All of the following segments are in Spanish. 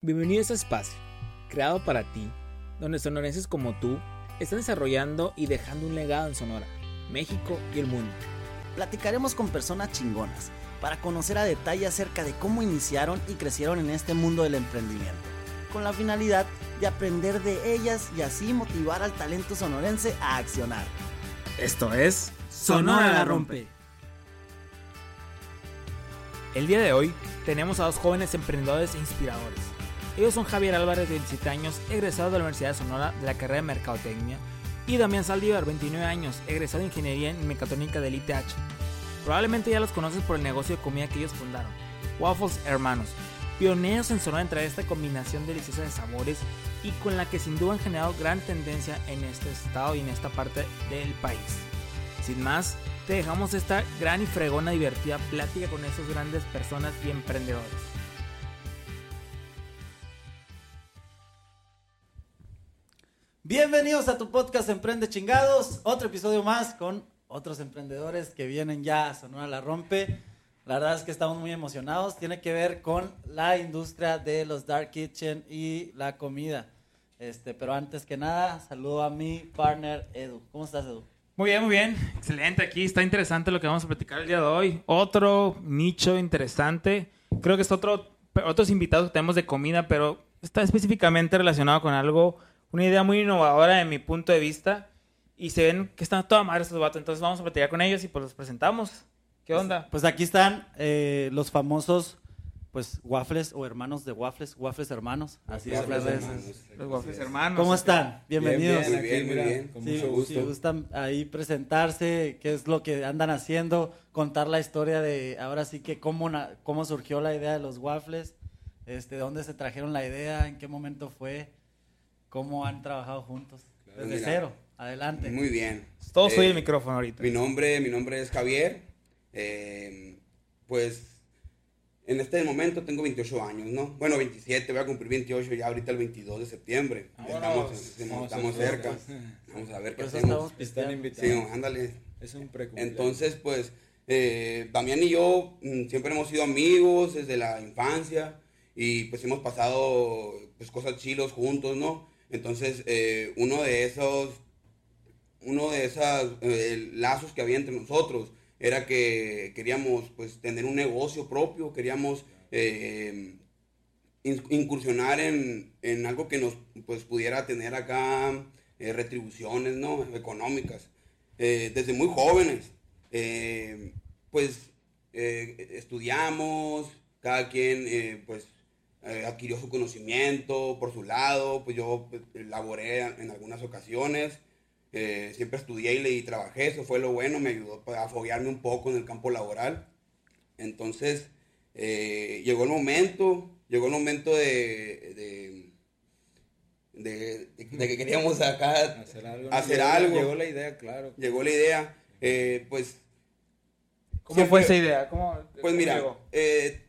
Bienvenido a este espacio, creado para ti, donde sonorenses como tú están desarrollando y dejando un legado en Sonora, México y el mundo. Platicaremos con personas chingonas para conocer a detalle acerca de cómo iniciaron y crecieron en este mundo del emprendimiento, con la finalidad de aprender de ellas y así motivar al talento sonorense a accionar. Esto es Sonora la Rompe. El día de hoy tenemos a dos jóvenes emprendedores e inspiradores. Ellos son Javier Álvarez, de 27 años, egresado de la Universidad de Sonora de la carrera de Mercadotecnia, y Damián Saldívar, 29 años, egresado de Ingeniería en Mecatrónica del ITH. Probablemente ya los conoces por el negocio de comida que ellos fundaron, Waffles Hermanos, pioneros en Sonora en traer esta combinación deliciosa de sabores y con la que sin duda han generado gran tendencia en este estado y en esta parte del país. Sin más, te dejamos esta gran y fregona divertida plática con esas grandes personas y emprendedores. Bienvenidos a tu podcast Emprende Chingados, otro episodio más con otros emprendedores que vienen ya a Sonora La Rompe. La verdad es que estamos muy emocionados, tiene que ver con la industria de los dark kitchen y la comida. Este, pero antes que nada, saludo a mi partner Edu. ¿Cómo estás, Edu? Muy bien, muy bien. Excelente. Aquí está interesante lo que vamos a platicar el día de hoy. Otro nicho interesante. Creo que es otro, otros invitados que tenemos de comida, pero está específicamente relacionado con algo, una idea muy innovadora de mi punto de vista. Y se ven que están toda madre estos vatos. Entonces vamos a platicar con ellos y pues los presentamos. ¿Qué onda? Pues aquí están eh, los famosos pues waffles o hermanos de waffles, waffles hermanos, así es redes. Los Waffles Hermanos. ¿Cómo están? Bienvenidos. Bien, bien, muy bien, con Sí, mucho gusto. Si gustan ahí presentarse, qué es lo que andan haciendo, contar la historia de ahora sí que cómo, na- cómo surgió la idea de los waffles, este, de dónde se trajeron la idea, en qué momento fue, cómo han trabajado juntos. Claro, Desde mira. cero, adelante. Muy bien. Todo soy Eh, el micrófono ahorita. Mi nombre, mi nombre es Javier. Eh, pues en este momento tengo 28 años, ¿no? Bueno, 27, voy a cumplir 28 ya ahorita el 22 de septiembre. Ya Estamos, estamos, estamos cerca. Vamos a ver qué hacemos. estamos Están pisteando. invitados. Sí, ándale. Es un. Entonces, pues, eh, Damián y yo mm, siempre hemos sido amigos desde la infancia y pues hemos pasado pues cosas chilos juntos, ¿no? Entonces, eh, uno de esos, uno de esos lazos que había entre nosotros era que queríamos pues tener un negocio propio, queríamos eh, in- incursionar en, en algo que nos pues pudiera tener acá eh, retribuciones, ¿no? Económicas eh, desde muy jóvenes. eh, pues eh, estudiamos, cada quien eh, pues eh, adquirió su conocimiento por su lado, pues yo pues, laboré en algunas ocasiones, eh, siempre estudié y, le- y trabajé, eso fue lo bueno, me ayudó a foguearme un poco en el campo laboral. Entonces eh, llegó el momento, llegó el momento de, de, de- de- de que queríamos acá hacer algo. hacer Llegó- algo. Llegó la idea, claro. llegó la idea, eh, pues, ¿Cómo siempre- fue esa idea? ¿Cómo, pues cómo mira, llegó? eh,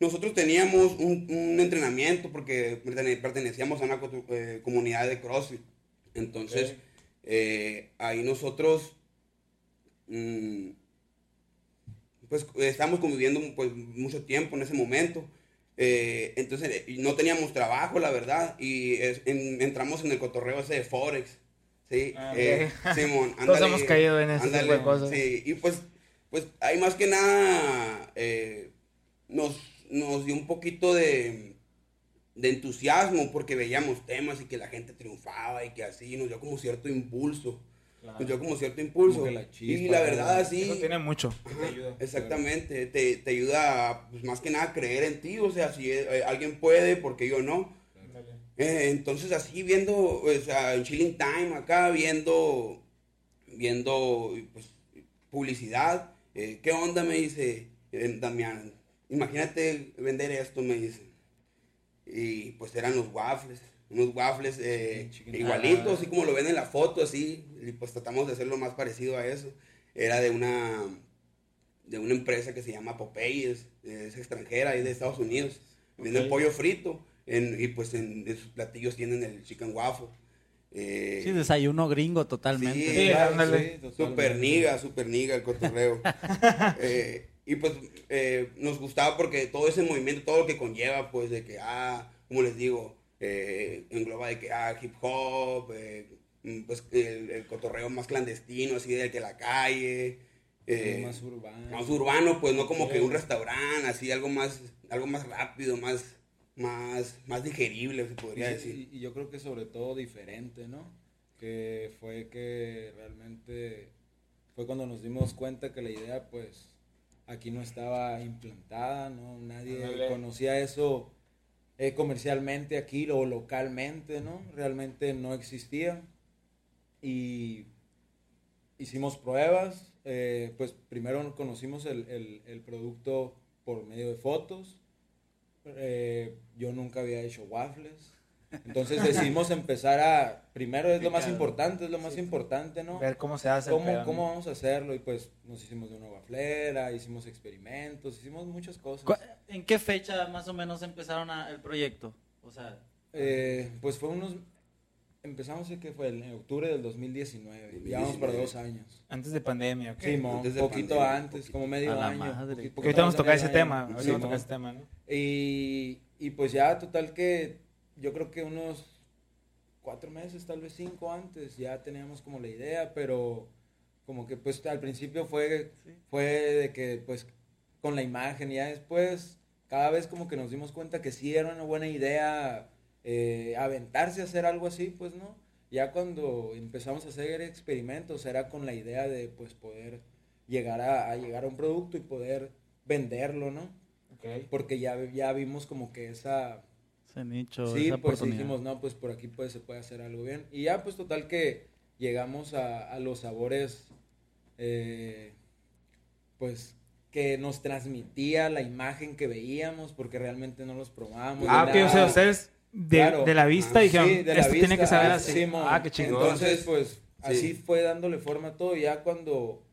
nosotros teníamos un, un entrenamiento porque pertene- pertenecíamos a una eh, comunidad de CrossFit. Entonces, eh, ahí nosotros, mm, pues, estamos conviviendo pues, mucho tiempo en ese momento. Eh, entonces, no teníamos trabajo, la verdad, y es- en- entramos en el cotorreo ese de Forex. Sí, Ah, eh. Simón, Todos ándale, hemos caído en ese tipo de ándale, cosas. Sí, y pues, pues ahí más que nada eh, nos, nos dio un poquito de, de entusiasmo porque veíamos temas y que la gente triunfaba y que así nos dio como cierto impulso. Nos dio como cierto impulso. Como que la chispa, y la ¿no? verdad, así. Eso tiene mucho. Ajá, Te ayuda. Exactamente, te, te ayuda pues, más que nada a creer en ti, o sea, si eh, alguien puede, porque yo no. Eh, entonces así viendo, o sea, en Chilling Time acá, viendo, viendo pues, publicidad, eh, ¿qué onda? Me dice eh, Damián, imagínate vender esto, me dice. Y pues eran los waffles, unos waffles eh, igualitos, así como lo ven en la foto, así, y pues tratamos de hacerlo más parecido a eso. Era de una, de una empresa que se llama Popeyes, es extranjera, es de Estados Unidos. Venden Ok. pollo frito en- y pues en, en sus platillos tienen el chicken waffle. Eh, Sí, desayuno gringo totalmente. Sí, Sí, sí, totalmente. Super niga, super niga el cotorreo. Eh, y pues eh, nos gustaba porque todo ese movimiento, todo lo que conlleva, pues de que, ah, como les digo, eh, engloba de que, ah, hip hop, eh, mm, pues el, el cotorreo más clandestino, así de que la calle. eh, más urbano. más urbano, pues no como que un restaurante, así algo más, algo más rápido, más, más, más digerible, se podría Y- decir. Y, y yo creo que sobre todo diferente, ¿no? Que fue que realmente fue cuando nos dimos cuenta que la idea, pues, aquí no estaba implantada, ¿no? Nadie conocía eso eh, comercialmente aquí o localmente, ¿no? Realmente no existía. Y hicimos pruebas, eh, pues primero conocimos el, el- el producto por medio de fotos. Eh, yo nunca había hecho waffles. Entonces decidimos empezar a, primero es lo más importante, es lo más importante, ¿no? Ver cómo se hace. el ¿Cómo. ¿Cómo vamos a hacerlo? Y pues nos hicimos de una waflera, hicimos experimentos, hicimos muchas cosas. ¿Cu- ¿En qué fecha más o menos empezaron a- el proyecto? O sea, Eh, pues fue unos, empezamos que fue en octubre del 2019, ya vamos para 2019. dos años. Antes de pandemia, ok. Sí, mo, Antes de poquito pandemia, antes, poquito. como medio A la año. madre. poqui- Que poquito ahorita vamos a tocar ese tema. Sí, vamos a tocar ese tema, ¿no? Y, y pues ya total que yo creo que unos cuatro meses, tal vez cinco antes, ya teníamos como la idea, pero como que pues al principio fue, fue de que pues con la imagen y ya después cada vez como que nos dimos cuenta que sí era una buena idea eh, aventarse a hacer algo así, pues no. Ya cuando empezamos a hacer experimentos era con la idea de pues poder llegar a, a llegar a un producto y poder venderlo, ¿no? Porque ya, ya vimos como que esa... ese nicho, sí, esa pues oportunidad. dijimos, no, pues por aquí pues, se puede hacer algo bien. Y ya pues total que llegamos a, a los sabores, eh, pues que nos transmitía la imagen que veíamos, porque realmente no los probábamos. Ah, ok, o sea, ustedes de, Claro. de la vista Ah, dijeron, Sí, de la esto tiene que vista, saber ah, así. sí, ah, qué chingón. Entonces, pues, Sí. así fue dándole forma a todo. Ya cuando,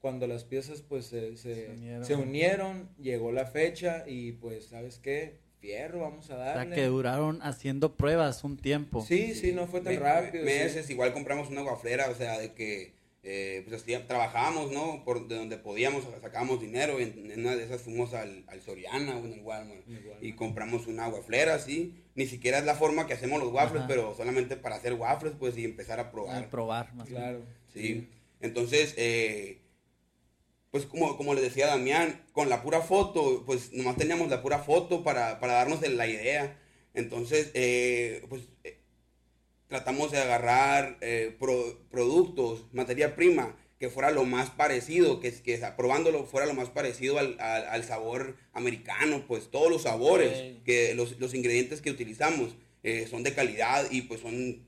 cuando las piezas, pues, se, se- Se unieron. se unieron, llegó la fecha y, pues, ¿sabes qué? Fierro, vamos a O darle. sea, que duraron haciendo pruebas un tiempo. Sí, sí, no fue tan Me- rápido. me- sí. Meses, igual compramos una guaflera, o sea, de que eh, pues así trabajábamos, ¿no? Por de donde podíamos, sacábamos dinero. En, en una de esas fuimos al, al Soriana o en el Walmart. Y compramos una guaflera, así. Ni siquiera es la forma que hacemos los waffles, Ajá. pero solamente para hacer waffles, pues, y empezar a probar. Al probar, más bien. Claro. Sí. Entonces, eh, pues como, como le decía Damián, con la pura foto, pues nomás teníamos la pura foto para, para darnos la idea. Entonces, eh, pues eh, tratamos de agarrar eh, pro- productos, materia prima, que fuera lo más parecido, que, que probándolo fuera lo más parecido al, al- al sabor americano, pues todos los sabores, que los, los ingredientes que utilizamos son de calidad y pues son,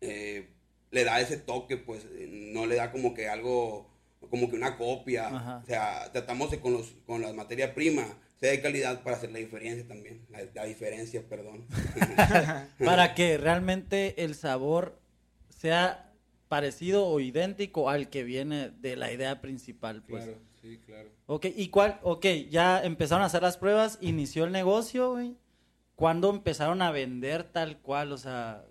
le da ese toque, pues no le da como que algo, como que una copia, Ajá. o sea, tratamos de con, los, con la materia prima, sea de calidad para hacer la diferencia también, la, la diferencia, perdón. Para que realmente el sabor sea parecido o idéntico al que viene de la idea principal, pues. Claro, sí, claro. Ok, ¿y cuál? Ok, ya empezaron a hacer las pruebas, inició el negocio, güey. ¿Cuándo empezaron a vender tal cual? O sea,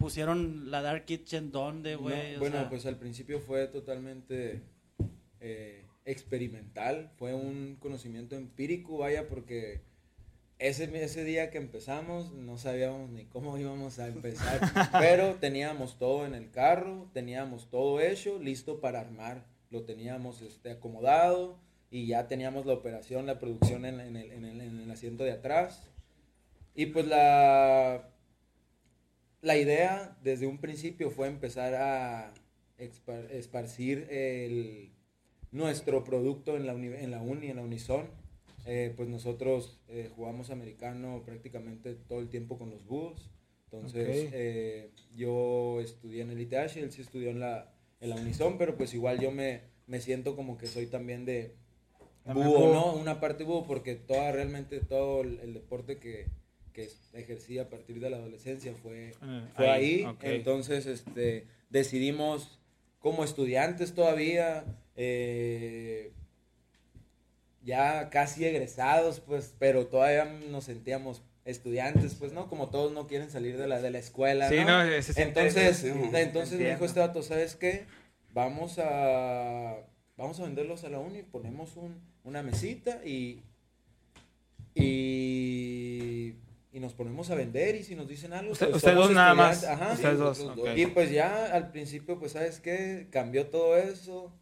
pusieron la Dark Kitchen dónde, güey. No, bueno, sea, pues al principio fue totalmente eh, experimental, fue un conocimiento empírico, vaya, porque ese, ese día que empezamos no sabíamos ni cómo íbamos a empezar, pero teníamos todo en el carro, teníamos todo hecho, listo para armar, lo teníamos este, acomodado y ya teníamos la operación, la producción en, en el, en el- en el asiento de atrás. Y pues la, la idea desde un principio fue empezar a esparcir el, nuestro producto en la, uni, en la uni, en la Unison. Eh, pues nosotros eh, jugamos americano prácticamente todo el tiempo con los búhos. Entonces eh, yo estudié en el ITH, él sí estudió en la, en la Unison, pero pues igual yo me, me siento como que soy también de búho, búho. ¿no? Una parte búho, porque toda, realmente todo el, el deporte que, que ejercí a partir de la adolescencia fue, Eh, fue ahí. Entonces, este, decidimos como estudiantes todavía, eh, ya casi egresados, pues, pero todavía nos sentíamos estudiantes, pues, ¿no? Como todos no quieren salir de la, de la escuela, Sí, ¿no? no, ese siente- Entonces, entonces me dijo este vato, ¿sabes qué? Vamos a, vamos a venderlos a la uni, ponemos un, una mesita y, y, y nos ponemos a vender y si nos dicen algo... Usted- pues ustedes dos nada más. Ajá. Ustedes dos. Y pues ya al principio, pues sabes qué, cambió todo eso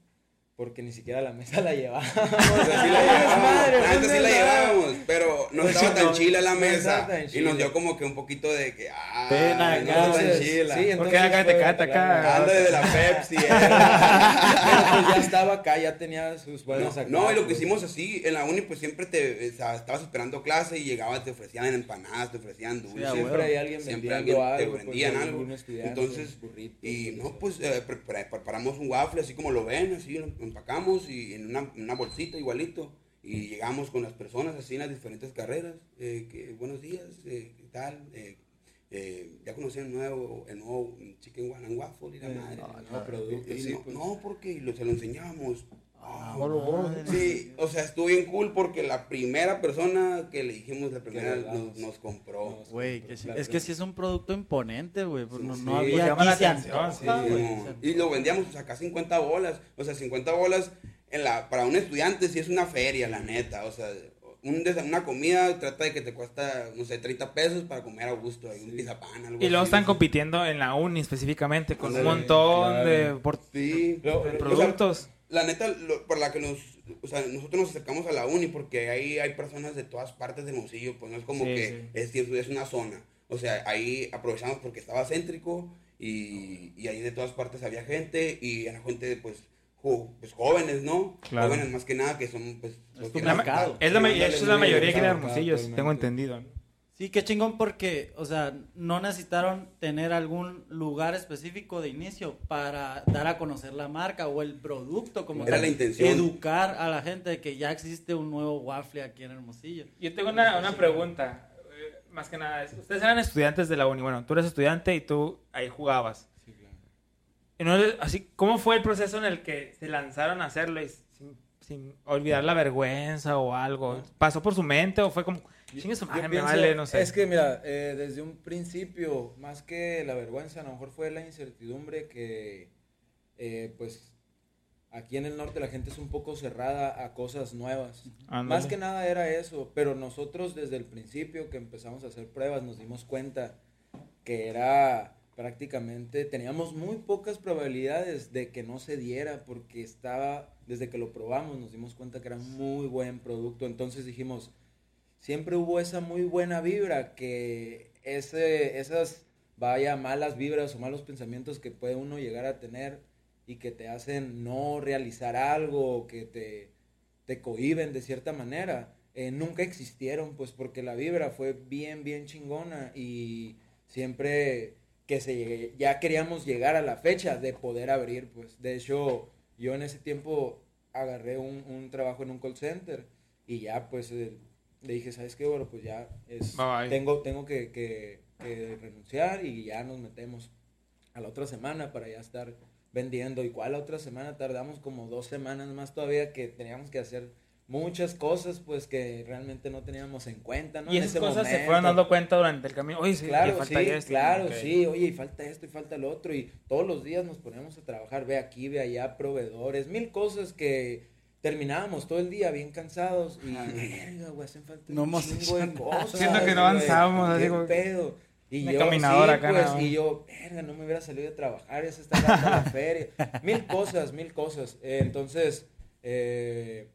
porque ni siquiera la mesa la llevábamos. O sea, sí la llevábamos, antes sí la llevábamos, pero no estaba tan chila la mesa. Y nos dio como que un poquito de que, ah, Pena, no está tan Entonces, chila. sí, Porque entonces acá te cata acá. Anda de la Pepsi. eh. Pero pues ya estaba acá, ya tenía sus buenas No, acá, no, y lo que pues. hicimos así, en la uni pues siempre te, o sea, estabas esperando clase y llegabas, te ofrecían empanadas, te ofrecían dulces. a Siempre hay alguien Siempre vendiendo alguien te algo. pues, vendían algo. Entonces, burritos, y lo no, pues eh, pre- pre- preparamos un waffle así como lo ven, así lo empacamos y en una, una bolsita igualito. Y llegamos con las personas así en las diferentes carreras. eh, que, buenos días, eh, ¿qué tal? Eh, eh, ya conocían el nuevo, el nuevo Chicken One and Waffle y la madre. no, no, producto, Y sí, no, pues. no, porque lo, se lo enseñamos. Ah, Ah. Sí, o sea, estuvo bien cool porque la primera persona que le dijimos, la primera nos, nos compró. Güey, que sí- La es que sí es un producto imponente, güey. pues No, Sí, no había llama la atención, sí. No, y lo vendíamos pues, acá 50 bolas. O sea, 50 bolas en la, para un estudiante sí es una feria, la neta. O sea, un una comida trata de que te cuesta, no sé, 30 pesos para comer a gusto. Hay un pizapán, algo Y luego así, están no sé. compitiendo en la uni específicamente con un montón claro. de por- Sí, Lo- de lo- productos. la neta, lo- por la que nos, o sea, nosotros nos acercamos a la uni porque ahí hay personas de todas partes de Hermosillo, pues no es como Sí, que sí. Es, es una zona. O sea, ahí aprovechamos porque estaba céntrico y, y ahí de todas partes había gente y era gente, pues, jo- pues jóvenes, ¿no? Claro. Jóvenes más que nada que son, pues, Es que La mercado. es la, Sí, es mayoría que era mercado, Hermosillo, totalmente. tengo entendido. Sí, qué chingón porque, o sea, no necesitaron tener algún lugar específico de inicio para dar a conocer la marca o el producto, como Era tal. la intención. Educar a la gente de que ya existe un nuevo waffle aquí en Hermosillo. Yo tengo una, una pregunta, eh, más que nada, es, ustedes eran estudiantes de la uni, bueno, tú eres estudiante y tú ahí jugabas. Le- así, ¿Cómo fue el proceso en el que se lanzaron a hacerlo y sin, sin olvidar la vergüenza o algo? ¿Pasó por su mente o fue como, chingue su madre, me vale, no sé? Es que mira, eh, desde un principio, más que la vergüenza, a lo mejor fue la incertidumbre que, eh, pues, aquí en el norte la gente es un poco cerrada a cosas nuevas. Ándale. Más que nada era eso, pero nosotros desde el principio que empezamos a hacer pruebas nos dimos cuenta que era prácticamente, teníamos muy pocas probabilidades de que no se diera porque estaba, desde que lo probamos nos dimos cuenta que era muy buen producto, entonces dijimos, siempre hubo esa muy buena vibra que ese, esas, vaya, malas vibras o malos pensamientos que puede uno llegar a tener y que te hacen no realizar algo, que te, te cohiben de cierta manera, eh, nunca existieron, pues porque la vibra fue bien, bien chingona y siempre que se llegue- ya queríamos llegar a la fecha de poder abrir, pues de hecho yo en ese tiempo agarré un, un trabajo en un call center y ya pues eh, le dije, ¿sabes qué? Bueno, pues ya es, Bye, bye. tengo, tengo que, que- que renunciar y ya nos metemos a la otra semana para ya estar vendiendo. ¿Y cuál la otra semana? Tardamos como dos semanas más todavía que teníamos que hacer muchas cosas pues que realmente no teníamos en cuenta, ¿no? y En esas ese cosas se momento. fueron dando cuenta durante el camino. Oye, sí, Claro, le sí, falta esto, claro, ok. sí, oye, y falta esto y falta lo otro, y todos los días nos ponemos a trabajar, ve aquí, ve allá, proveedores, mil cosas que terminábamos todo el día bien cansados y, verga, güey, hacen falta No un hemos chingo de cosas. Siento que no avanzamos, así qué como pedo. Y yo, caminadora sí, acá, pues, y yo, verga, no me hubiera salido de trabajar, ya se está dando la feria. Mil cosas, mil cosas. Eh, entonces, eh,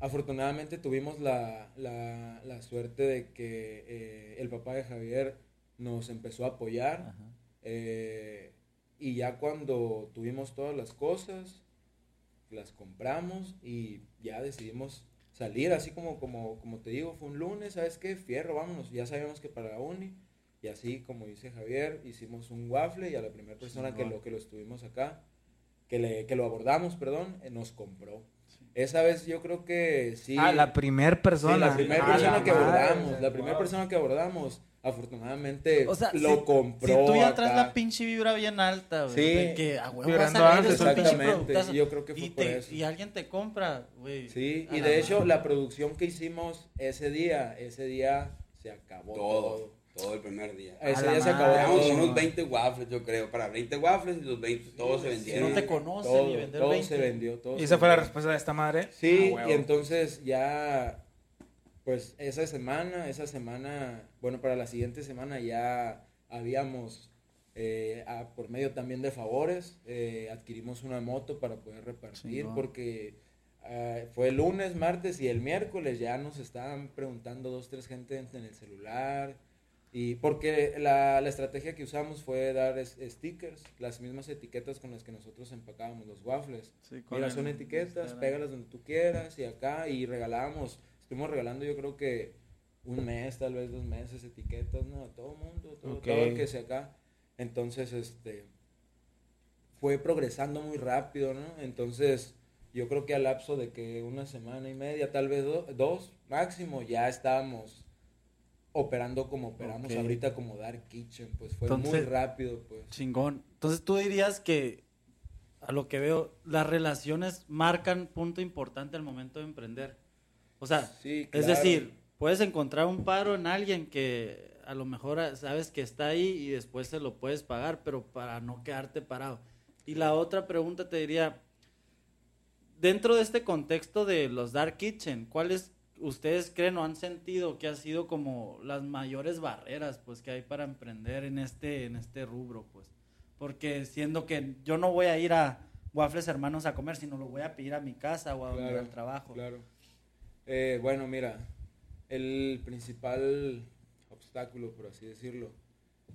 afortunadamente tuvimos la, la, la suerte de que eh, el papá de Javier nos empezó a apoyar. Eh, y ya cuando tuvimos todas las cosas, las compramos y ya decidimos salir, así como, como, como te digo, fue un lunes, ¿sabes qué? Fierro, vámonos, ya sabíamos que para la uni, y así como dice Javier, hicimos un waffle y a la primera persona que lo, que lo estuvimos acá, que, le, que lo abordamos, perdón, eh, nos compró. Esa vez yo creo que sí. Ah, la primer persona. Sí, la primera Ah, persona la que madre, abordamos, la primera wow. persona que abordamos, afortunadamente O sea, lo si, compró. si tú ya acá. traes la pinche vibra bien alta, güey. Sí. de que a huevo Vibrando vas a salir, alto, es un pinche exactamente, productazo. yo creo que fue y, por te- eso. y alguien te compra, güey. Sí, y la de hecho madre. la producción que hicimos ese día, ese día se acabó todo. Todo. Todo el primer día. Ese día se acabó unos 20 waffles, yo creo. Para 20 waffles y los 20 todos se Si vendieron. no te conocen Todo, y vender todo 20. se vendió. Todo ¿Y se esa fue la respuesta de esta madre? Sí, Ah, y entonces ya, pues esa semana, esa semana, bueno, para la siguiente semana ya habíamos, eh, a- por medio también de favores, eh, adquirimos una moto para poder repartir, porque ah, fue el lunes, martes y el miércoles ya nos estaban preguntando dos, tres gente en, en el celular. Y porque la, la estrategia que usamos fue dar es- stickers, las mismas etiquetas con las que nosotros empacábamos los waffles. Sí, Mira, son etiquetas, pégalas donde tú quieras y acá y regalábamos, estuvimos regalando yo creo que un mes, tal vez dos meses etiquetas, ¿no? A todo mundo, todo, Ok. todo el que sea acá. Entonces, este, fue progresando muy rápido, ¿no? Entonces, yo creo que al lapso de que una semana y media, tal vez do- dos máximo, ya estábamos operando como operamos ahorita como Dark Kitchen, pues fue muy rápido, pues. Chingón. Entonces tú dirías que, a lo que veo, las relaciones marcan punto importante al momento de emprender. O sea, Sí, es decir, puedes encontrar un paro en alguien que a lo mejor ah, sabes que está ahí y después se lo puedes pagar, pero para no quedarte parado. Y la otra pregunta te diría, dentro de este contexto de los Dark Kitchen, ¿cuáles ustedes creen o han sentido que ha sido como las mayores barreras pues que hay para emprender en este en este rubro pues? Porque siendo que yo no voy a ir a Waffles Hermanos a comer, sino lo voy a pedir a mi casa o a donde Claro, al trabajo. Claro. Eh, bueno, mira, el principal obstáculo, por así decirlo,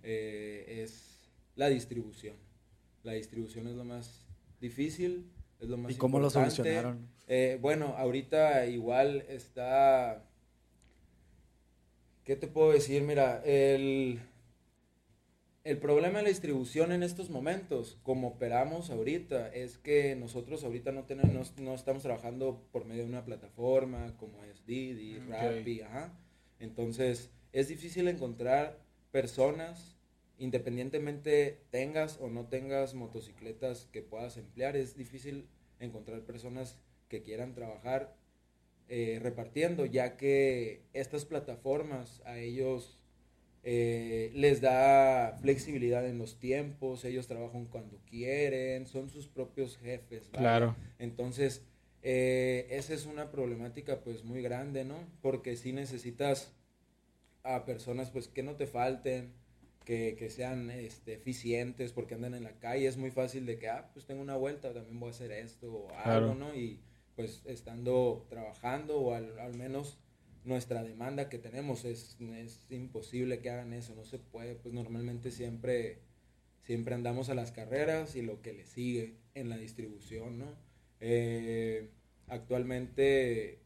eh, es la distribución. La distribución es lo más difícil, es lo más ¿Y cómo lo solucionaron? Eh, bueno, ahorita igual está... ¿Qué te puedo decir? Mira, el, el problema de la distribución en estos momentos, como operamos ahorita, es que nosotros ahorita no, tenemos, no, no estamos trabajando por medio de una plataforma como es Didi, Ok. Rappi, ajá. Entonces, es difícil encontrar personas, independientemente tengas o no tengas motocicletas que puedas emplear, es difícil encontrar personas que quieran trabajar eh, repartiendo, ya que estas plataformas a ellos eh, les da flexibilidad en los tiempos, ellos trabajan cuando quieren, son sus propios jefes. ¿vale? Claro. Entonces, eh, esa es una problemática pues muy grande, ¿no? Porque si necesitas a personas pues que no te falten, que, que sean este, eficientes porque andan en la calle, es muy fácil de que, ah, pues tengo una vuelta, también voy a hacer esto o Claro. algo, ¿no? Y pues estando trabajando o al, al menos nuestra demanda que tenemos es, es imposible que hagan eso, no se puede, pues normalmente siempre, siempre andamos a las carreras y lo que le sigue en la distribución, ¿no? Eh, actualmente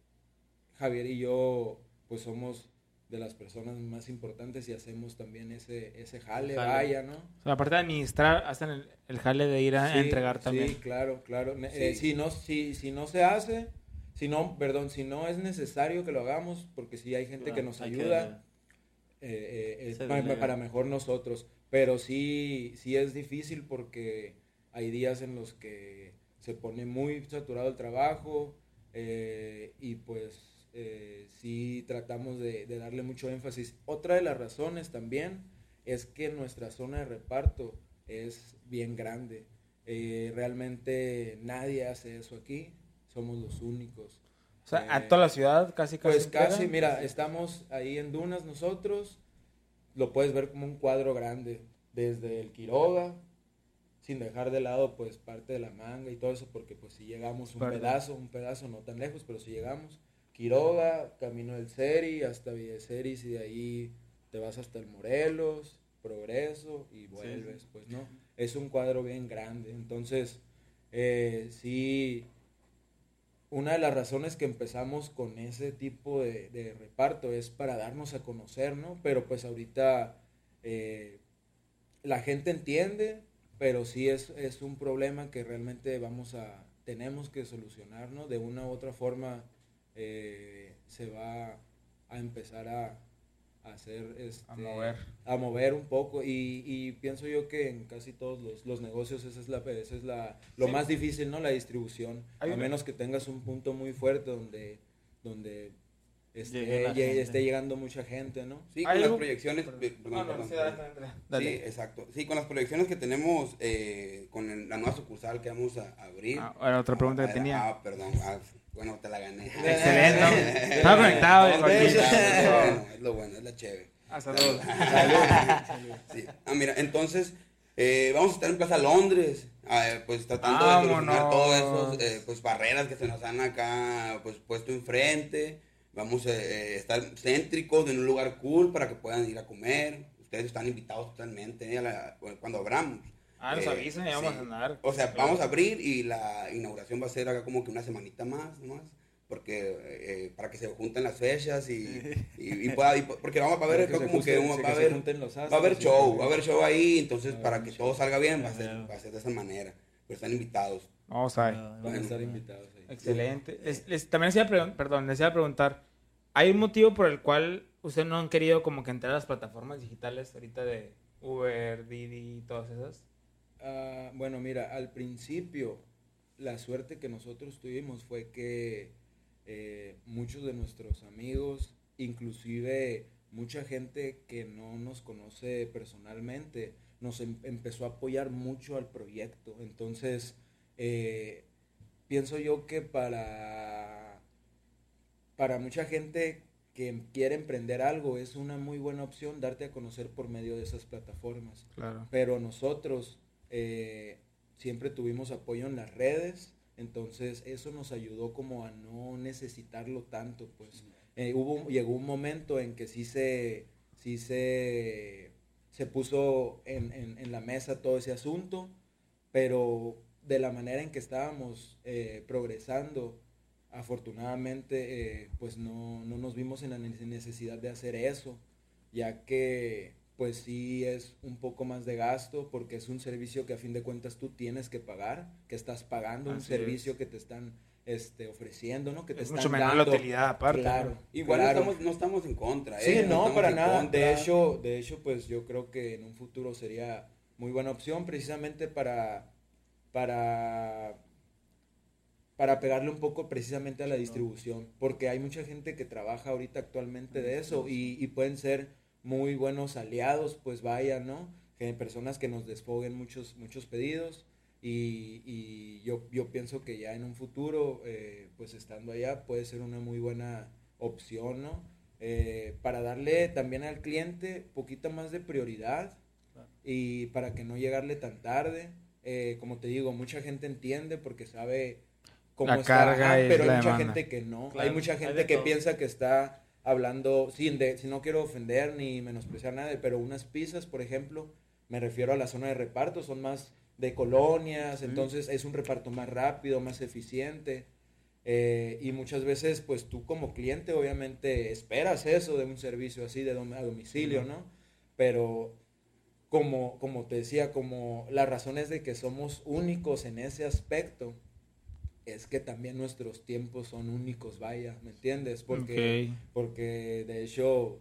Javier y yo pues somos de las personas más importantes y hacemos también ese, ese jale, Jale. vaya, ¿no? O sea, aparte de administrar, hacen el, el jale de ir a, a Sí, entregar también. Sí, claro, claro. Ne- eh, Sí. si, no, si, si no se hace, si no, perdón, si no es necesario que lo hagamos, porque si hay gente que nos Hay que- ayuda, eh, eh, es Se pa- delega. para mejor nosotros. Pero sí, sí es difícil porque hay días en los que se pone muy saturado el trabajo eh, y pues eh, sí tratamos de, de darle mucho énfasis. Otra de las razones también es que nuestra zona de reparto es bien grande. Eh, realmente nadie hace eso aquí, somos los únicos. O sea, a Eh, toda la ciudad casi casi. pues casi, mira, estamos ahí en Dunas nosotros, lo puedes ver como un cuadro grande, desde el Quiroga, sin dejar de lado pues parte de la manga y todo eso, porque pues si llegamos un Perdón. pedazo, un pedazo no tan lejos, pero si llegamos, Quiroga, Camino del Seri, hasta Villeceris y de ahí te vas hasta el Morelos, Progreso y vuelves, pues no, es un cuadro bien grande, entonces eh, sí una de las razones que empezamos con ese tipo de, de reparto es para darnos a conocer, ¿no? Pero pues ahorita eh, la gente entiende, pero sí es, es un problema que realmente vamos a, tenemos que solucionar, ¿no? De una u otra forma eh, se va a empezar a, a hacer, este, A mover. a mover un poco y, y pienso yo que en casi todos los, los negocios esa es la esa es la lo Sí. más difícil no la distribución Hay a una- menos que tengas un punto muy fuerte donde donde esté, Llegue llegando mucha gente, ¿no? Sí, con las proyecciones. Perdón. perdón, No, no, perdón, sí, perdón. dale, dale, dale. Sí, exacto. Sí, con las proyecciones que tenemos eh, con el- la nueva sucursal que vamos a abrir. Ah, era otra pregunta que Ah, tenía. Ah, perdón. Ah, bueno, te la gané. Excelente. ¿no? Estaba conectado. Conectados, es lo bueno, es lo bueno, es la chévere. Ah, saludos. Sí. Ah, mira, entonces eh, vamos a estar en Plaza Londres, eh, pues tratando de solucionar Vámonos. todas esas eh, pues, barreras que se nos han acá pues puesto enfrente. Vamos a eh, estar céntricos en un lugar cool para que puedan ir a comer. Ustedes están invitados totalmente eh, a la- cuando abramos. Ah, nos Eh, avisan y vamos sí. a andar. O sea, vamos a abrir y la inauguración va a ser acá como que una semanita más, nomás. Porque eh, para que se junten las fechas y, y, y pueda, y po- porque vamos a ver acá como que un- va a haber, va a haber show, va a haber show ahí, entonces Va a para que show. todo salga bien va a Ya ser, veo. va a ser de esa manera. Pero están invitados. Vamos a ver. Ah, Van a estar invitados ahí. Excelente. Les- les- también les iba perdón, les iba a preguntar, ¿hay un motivo por el cual ustedes no han querido como que entrar a las plataformas digitales ahorita de Uber, Didi y todas esas? Ah, bueno, mira, al principio la suerte que nosotros tuvimos fue que eh, muchos de nuestros amigos, inclusive mucha gente que no nos conoce personalmente, nos em- empezó a apoyar mucho al proyecto. Entonces, eh, pienso yo que para, para mucha gente que quiere emprender algo es una muy buena opción darte a conocer por medio de esas plataformas Claro. pero nosotros eh, siempre tuvimos apoyo en las redes, entonces eso nos ayudó como a no necesitarlo tanto, pues. Eh, hubo, llegó un momento en que sí se, sí se, se puso en, en- en la mesa todo ese asunto, pero de la manera en que estábamos eh, progresando, afortunadamente, eh, pues no, no nos vimos en la ne- necesidad de hacer eso, ya que pues sí es un poco más de gasto porque es un servicio que a fin de cuentas tú tienes que pagar, que estás pagando un servicio es. que te están este, ofreciendo, ¿no? Que te Es están mucho menor la dando. utilidad aparte. Claro, ¿no? Igual claro. no, estamos, no estamos en contra. Sí, ¿eh? no, estamos para nada. contra. De hecho, de hecho, pues yo creo que en un futuro sería muy buena opción precisamente para, para, para pegarle un poco precisamente a la distribución, porque hay mucha gente que trabaja ahorita actualmente de eso y, y pueden ser muy buenos aliados, pues vaya, ¿no? Que personas que nos desfoguen muchos, muchos pedidos y, y yo, yo pienso que ya en un futuro, eh, pues estando allá puede ser una muy buena opción, ¿no? Eh, para darle también al cliente poquito más de prioridad Claro. y para que no llegarle tan tarde. Eh, como te digo, mucha gente entiende porque sabe cómo La está, carga es pero hay mucha demanda. gente que no. Claro, hay mucha gente que todo. piensa que está hablando, sin de, si no quiero ofender ni menospreciar nada, pero unas pizzas, por ejemplo, me refiero a la zona de reparto, son más de colonias, entonces es un reparto más rápido, más eficiente. eh, y muchas veces, pues tú como cliente, obviamente esperas eso de un servicio así de dom- a domicilio, ¿no? Pero como, como te decía, como la razón es de que somos únicos en ese aspecto, es que también nuestros tiempos son únicos, vaya, ¿me entiendes? Porque, porque de hecho,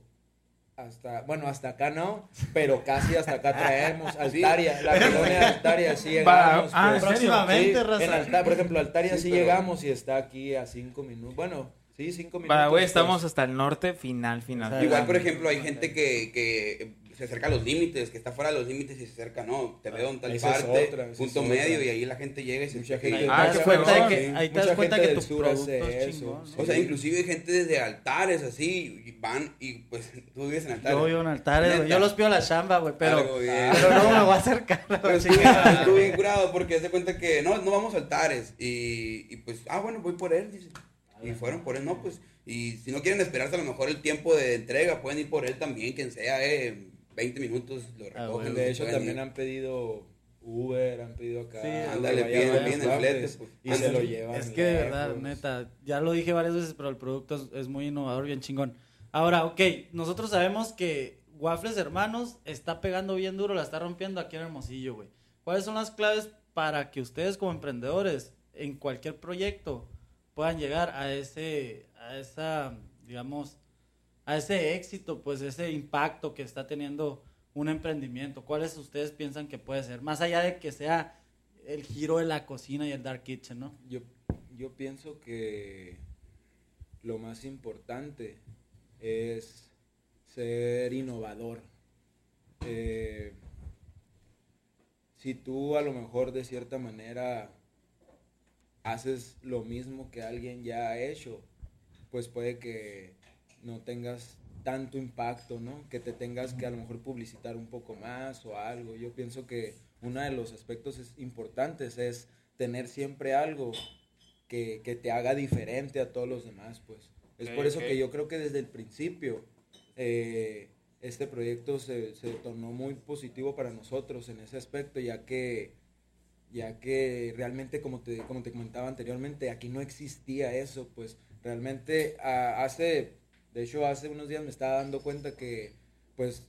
hasta, bueno, hasta acá no, pero casi hasta acá traemos Altaria, la colonia de Altaria sí llegamos. ah, pues, ¿en serio? Próximamente, sí, raza. en Alta- por ejemplo, Altaria Sí, sí, pero- llegamos y está aquí a cinco minutos, bueno, sí, cinco minutos. Para, güey, pues. estamos hasta el norte, final, final. O sea, Igual, por ejemplo, hay gente que, que se acerca a los límites, que está fuera de los límites y se acerca, no, te veo en tal Esa es parte, otra, esa es punto otra. medio, y ahí la gente llega y se Mucha gente, Ah, te das cuenta de que, ahí te das Mucha cuenta gente que del tu sur producto hace es eso, chingón. sí. O sea, inclusive gente desde altares así, y van y pues tú vives en altares. Yo vivo en altares, güey. Yo los pido a la chamba, güey, pero, pero no me voy a acercar. Pero estuve bien curado porque se cuenta que no, no vamos a altares. Y, y pues, ah, bueno, voy por él, dice. Y fueron por él, no, pues. Y si no quieren esperarse a lo mejor el tiempo de entrega, pueden ir por él también, quien sea, eh, 20 minutos lo Ah, recogen. bueno. De hecho, también ir. han pedido Uber, han pedido acá. Sí, ándale, piden- el flete, pues. Y se lo llevan. Es que de verdad, neta, ya lo dije varias veces, pero el producto es, es muy innovador, bien chingón. Ahora, ok, nosotros sabemos que Waffles Hermanos está pegando bien duro, la está rompiendo aquí en Hermosillo, güey. ¿Cuáles son las claves para que ustedes como emprendedores en cualquier proyecto puedan llegar a ese, a esa, digamos, a ese éxito, pues ese impacto que está teniendo un emprendimiento? ¿Cuáles ustedes piensan que puede ser? Más allá de que sea el giro de la cocina y el dark kitchen, ¿no? Yo, yo pienso que lo más importante es ser innovador. Eh, si tú a lo mejor de cierta manera haces lo mismo que alguien ya ha hecho, pues puede que no tengas tanto impacto, ¿no? Que te tengas que a lo mejor publicitar un poco más o algo. Yo pienso que uno de los aspectos importantes es tener siempre algo que, te haga diferente a todos los demás, pues. Es por eso que yo creo que desde el principio eh, este proyecto se, se, tornó muy positivo para nosotros en ese aspecto, ya que, ya que realmente, como te, como te comentaba anteriormente, aquí no existía eso, pues realmente hace, de hecho hace unos días me estaba dando cuenta que pues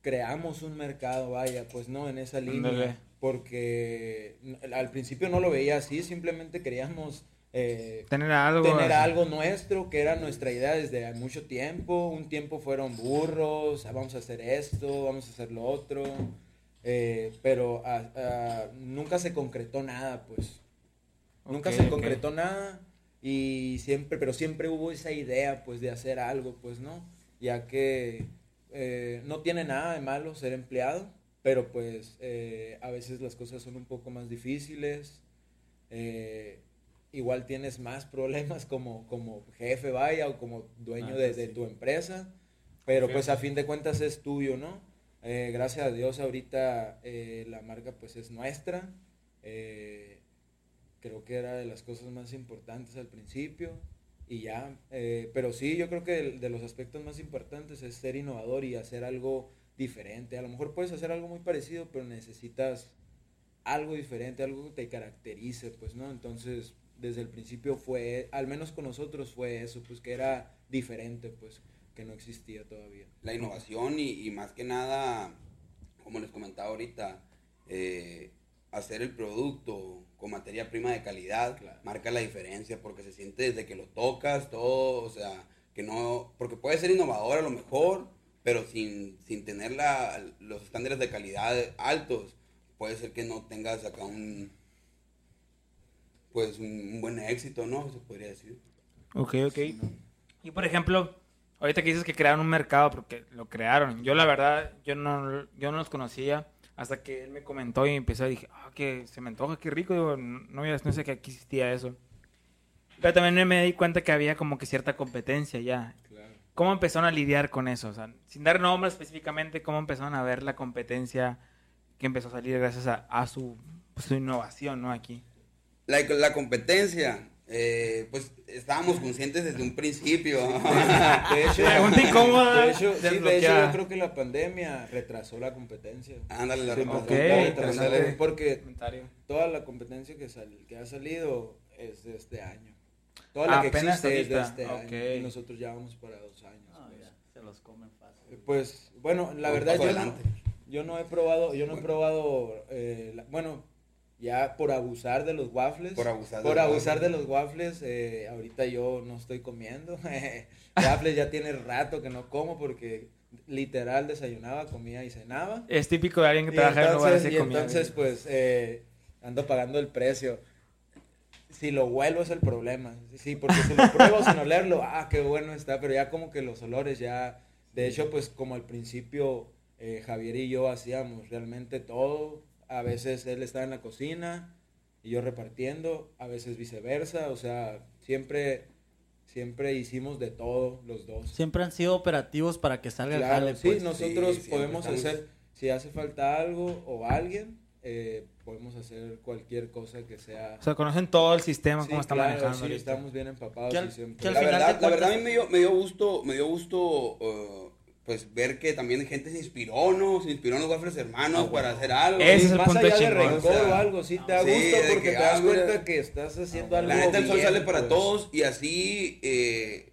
creamos un mercado, vaya, pues no, en esa línea, porque al principio no lo veía así, simplemente queríamos eh, tener algo tener algo nuestro que era nuestra idea desde mucho tiempo. Un tiempo fueron burros ah, vamos a hacer esto vamos a hacer lo otro eh, pero ah, ah, nunca se concretó nada pues. Nunca se concretó nada y siempre pero siempre hubo esa idea pues de hacer algo pues no ya que eh, no tiene nada de malo ser empleado pero pues a veces las cosas son un poco más difíciles eh, igual tienes más problemas como, como jefe, vaya, o como dueño ah, de, tu empresa, pero pues a fin de cuentas es tuyo, ¿no? Eh, gracias a Dios ahorita eh, la marca pues es nuestra, eh, creo que era de las cosas más importantes al principio y ya, pero sí, yo creo que de, los aspectos más importantes es ser innovador y hacer algo diferente. A lo mejor puedes hacer algo muy parecido, pero necesitas algo diferente, algo que te caracterice, pues, ¿no? Entonces, desde el principio fue, al menos con nosotros fue eso, pues que era diferente, pues que no existía todavía. La innovación y, más que nada, como les comentaba ahorita, eh, hacer el producto con materia prima de calidad marca la diferencia porque se siente desde que lo tocas, todo, o sea, que no, porque puede ser innovador a lo mejor, pero sin, sin tener la, los estándares de calidad altos, puede ser que no tengas acá un, pues un, buen éxito, ¿no? Se podría decir. Ok, ok. Y por ejemplo, ahorita que dices que crearon un mercado, porque lo crearon. Yo la verdad, yo no, yo no los conocía hasta que él me comentó y empecé a dije, ah, que se me antoja, qué rico. Digo, no, no sé que aquí existía eso. Pero también me di cuenta que había como que cierta competencia ya. Claro. ¿Cómo empezaron a lidiar con eso? O sea, sin dar nombres específicamente, ¿cómo empezaron a ver la competencia que empezó a salir gracias a, su, su innovación, ¿no? Aquí. La, la competencia, eh, pues estábamos conscientes desde un principio. De hecho, De hecho, sí, de hecho, yo creo que la pandemia retrasó la competencia. Ándale, la retrasó. porque toda la competencia que, sal, que ha salido es de este año. Toda la que existe es de este año. Y nosotros ya vamos para dos años. Ah, pues. Se los comen fácil. Eh, pues, bueno, la verdad yo no, yo no he probado, yo no he probado, eh, bueno, ya por abusar de los waffles. Por abusar, por abusar de los waffles, eh, ahorita yo no estoy comiendo. waffles ya tiene rato que no como porque literal desayunaba, comía y cenaba. Es típico de alguien que trabaja en lugares de comida. Y entonces, pues, eh, ando pagando el precio. Si lo huelo es el problema. Sí, porque si lo pruebo sin olerlo, ah, qué bueno está. Pero ya como que los olores ya... De hecho, pues, como al principio eh, Javier y yo hacíamos realmente todo a veces él estaba en la cocina y yo repartiendo, a veces viceversa, o sea, siempre siempre hicimos de todo los dos. Siempre han sido operativos para que salga el jale. Sí, pues. nosotros podemos hacer, si hace falta algo o alguien, eh, podemos hacer cualquier cosa que sea. O sea, conocen todo el sistema, cómo está manejando. Sí, estamos bien empapados. y siempre... la, verdad, la verdad, a mí me dio, me dio gusto, me dio gusto uh, pues ver que también gente se inspiró, ¿no? Se inspiró en los waffles hermanos ah, para hacer algo. Ese es el Más punto allá de rencor o algo, sí te da gusto porque te das cuenta que estás haciendo algo La neta, el sol sale para pues. todos y así eh,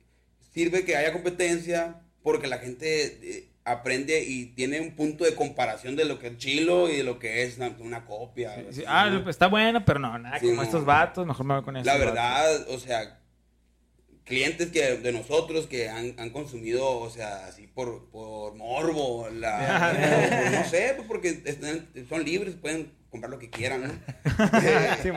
sirve que haya competencia porque la gente eh, aprende y tiene un punto de comparación de lo que es chilo y de lo que es una, copia. ah, está bueno, pero no, nada, como estos vatos, mejor me voy con eso. La verdad, o sea clientes que de nosotros que han, han consumido, o sea, así por, por morbo, la, no sé, pues porque son libres, pueden comprar lo que quieran, ¿no? Sí,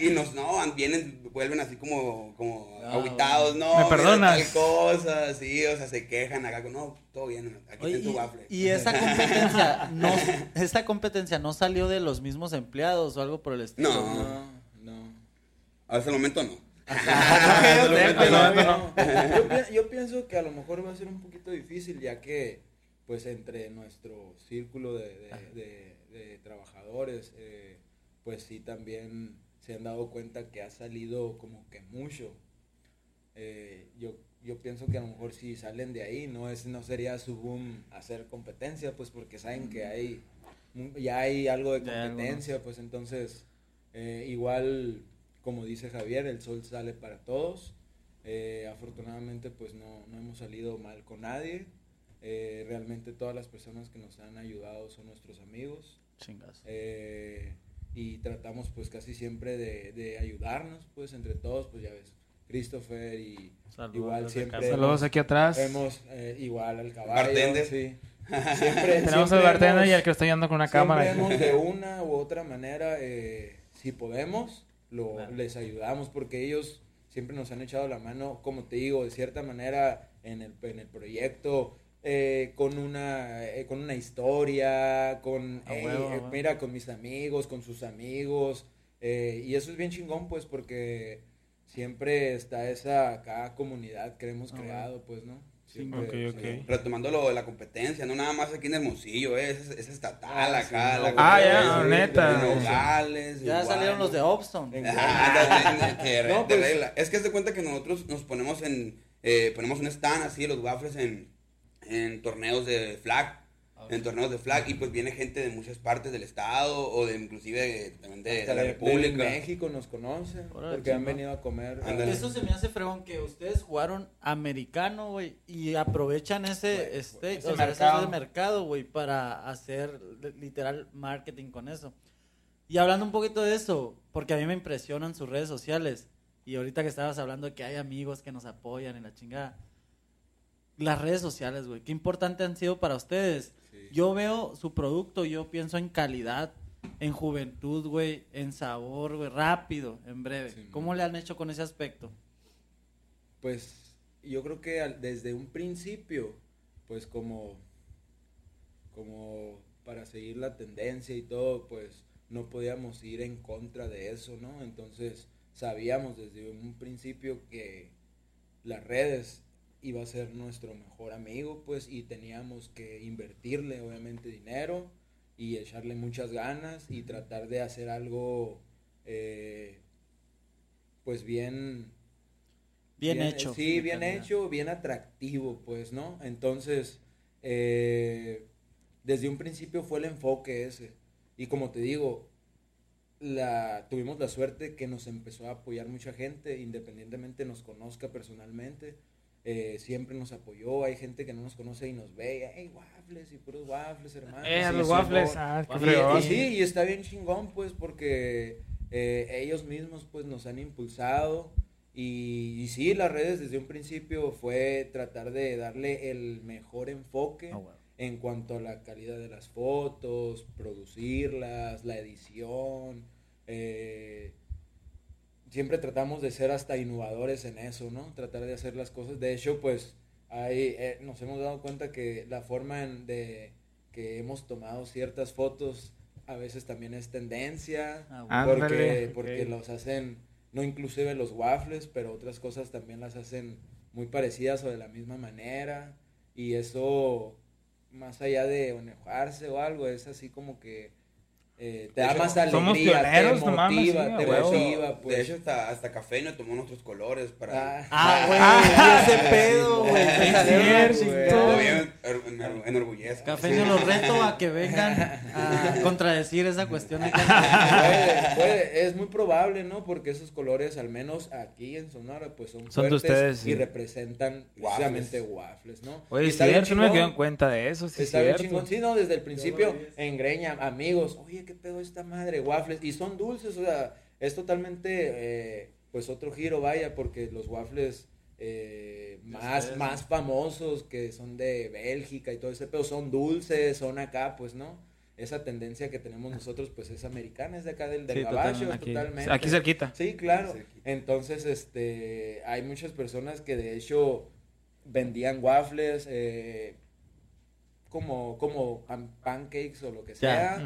y, y nos, no, vienen, vuelven así como, como Ah, aguitados, no, ¿Me mira, perdonas? tal cosa, sí, o sea, se quejan acá, no, todo bien, aquí Oye, está tu waffle. y, esta competencia no esta competencia no salió de los mismos empleados o algo por el estilo. No. No, no. Hasta el momento no. Yo, pi- yo pienso que a lo mejor va a ser un poquito difícil ya que pues entre nuestro círculo de, de- de- de trabajadores eh, pues sí también se han dado cuenta que ha salido como que mucho. Eh, yo, yo pienso que a lo mejor si salen de ahí no es no sería su boom hacer competencia pues porque saben que hay ya hay algo de competencia pues entonces eh, igual como dice Javier el sol sale para todos eh, afortunadamente pues no, no hemos salido mal con nadie Eh, realmente todas las personas que nos han ayudado son nuestros amigos Chingas. eh, y tratamos pues casi siempre de, de ayudarnos pues entre todos pues ya ves Christopher y Saludos igual siempre. Saludos aquí atrás. hemos eh, igual al caballo Bartender. sí. siempre, Tenemos siempre al bartender y hemos- al que está yendo con una siempre cámara. hemos de una u otra manera eh, si podemos lo, Claro. les ayudamos porque ellos siempre nos han echado la mano como te digo de cierta manera en el, en el proyecto eh, con una eh, con una historia con A "Ey, huevo, a eh, huevo". mira con mis amigos con sus amigos y eso es bien chingón pues porque siempre está esa acá comunidad que hemos Ah, creado pues no Sí, Siempre, ok, ok. sí. Retomando lo de la competencia, no nada más aquí en Hermosillo, eh, es, es estatal Ah, acá. sí, la no, Ah, competencia, ya, sí, neta. en Nogales, Ya salieron los de Ah, No, de pues- regla. Es que haz de cuenta que nosotros nos ponemos en, eh, ponemos un stand así, los waffles en, en torneos de flag, en torneos de flag, y pues viene gente de muchas partes del estado, o de inclusive de- también de, la de- de república. México nos conocen Órale, porque han venido a comer. Ándale. Eso se me hace fregón que ustedes jugaron americano, güey, y aprovechan ese, este, o sea, ese mercado. mercado, güey, para hacer li- literal marketing con eso. Y hablando un poquito de eso, porque a mí me impresionan sus redes sociales, y ahorita que estabas hablando de que hay amigos que nos apoyan en la chingada, las redes sociales, güey, qué importante han sido para ustedes. Yo veo su producto, yo pienso en calidad, en juventud, güey, en sabor, güey, rápido, en breve. Sí, ¿Cómo le han hecho con ese aspecto? Pues yo creo que al- desde un principio, pues como, como para seguir la tendencia y todo, pues no podíamos ir en contra de eso, ¿no? Entonces sabíamos desde un principio que las redes iba a ser nuestro mejor amigo, pues, y teníamos que invertirle, obviamente, dinero y echarle muchas ganas y tratar de hacer algo, eh, pues, bien, Bien, hecho. Sí, bien calidad. hecho, bien atractivo, pues, ¿no? Entonces, eh, desde un principio fue el enfoque ese. Y como te digo, la, tuvimos la suerte que nos empezó a apoyar mucha gente, independientemente nos conozca personalmente. Eh, siempre nos apoyó, hay gente que no nos conoce y nos ve, hey, waffles y puros waffles, hermano. Eh, Sí, los waffles. Ah, qué Y- y, sí, y está bien chingón, pues, porque eh, ellos mismos, pues, nos han impulsado. Y, y sí, las redes desde un principio fue tratar de darle el mejor enfoque Ah, en cuanto a la calidad de las fotos, producirlas, la edición. eh, siempre tratamos de ser hasta innovadores en eso, ¿no? Tratar de hacer las cosas. De hecho, pues, ahí eh, nos hemos dado cuenta que la forma en de que hemos tomado ciertas fotos a veces también es tendencia. Ah, bueno. Porque, porque los hacen, no inclusive los waffles, pero otras cosas también las hacen muy parecidas o de la misma manera. Y eso, más allá de enojarse o algo, es así como que eh, te De da hecho, más alegría, somos pioneros, te no mames, motiva, sí, te motiva, pues. De hecho, hasta, hasta Cafeino tomó nuestros colores para... Ah, Ah, güey, Ah, y ese pedo, güey. sí, sí, en- en- enorgullece. Cafeño, los reto a que vengan a contradecir esa cuestión. puede, puede, es muy probable, ¿no? Porque esos colores, al menos aquí en Sonora, pues son, Son de fuertes ustedes, sí. y representan precisamente waffles, ¿no? Oye, es está bien cierto, no me quedo en cuenta de eso, sí, es Está bien cierto. chingón. Sí, no, desde el principio engreña amigos. Oye, ¿qué pedo esta madre? Waffles. Y son dulces, o sea, es totalmente, eh, pues otro giro, vaya, porque los waffles eh, más, ustedes, más famosos que son de Bélgica y todo ese pedo son dulces, son acá, pues, ¿no? esa tendencia que tenemos nosotros, pues es americana, es de acá del, del Sí, gabacho, total- aquí- totalmente. Aquí cerquita. Sí, claro. Cerquita. Entonces, este, hay muchas personas que de hecho vendían waffles, eh, como, como pan- pancakes o lo que sea.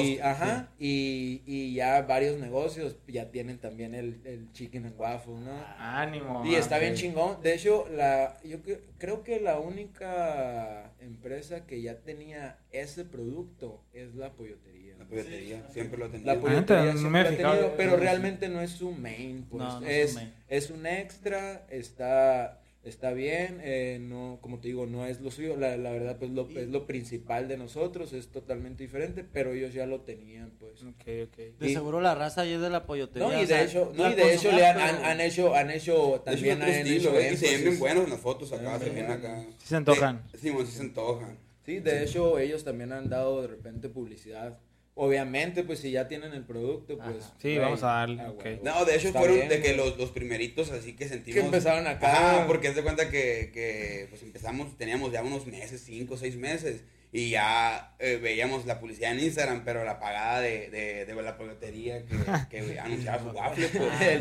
Y, ajá, y, y ya varios negocios ya tienen también el, el chicken and waffle, ¿no? Ánimo. Y está bien chingón. De hecho, la, yo cre- creo que la única empresa que ya tenía ese producto es la pollotería. La polletería, siempre lo he tenido. La neta, polletería no siempre me he lo ha tenido, pero realmente no es su main, pues. No, no es es, su main. es un extra, está, está bien, eh, no, como te digo, no es lo suyo, la, la verdad, pues lo, es lo principal de nosotros, es totalmente diferente, pero ellos ya lo tenían, pues. Ok, ok. De Y- seguro la raza ahí es de la pollotería. No, y o sea, de hecho, no, y de hecho le han, han- han hecho, han hecho, también han estilo, hecho ¿eh? y se ven bien buenos en las fotos acá, Ah, se ven acá. Sí se antojan. Sí, Simón, sí se antojan. Sí, de hecho ellos también han dado de repente publicidad. Obviamente, pues si ya tienen el producto, pues... Ajá. Sí, vamos a darle, ah. No, de hecho Está fueron bien, de que los, los primeritos así que sentimos. Que empezaron acá. Porque haz de cuenta que, que pues empezamos, teníamos ya unos meses, cinco, seis meses. Y ya eh, veíamos la publicidad en Instagram, pero la pagada de, de, de la polletería que, que anunciaba su waffle, pues. El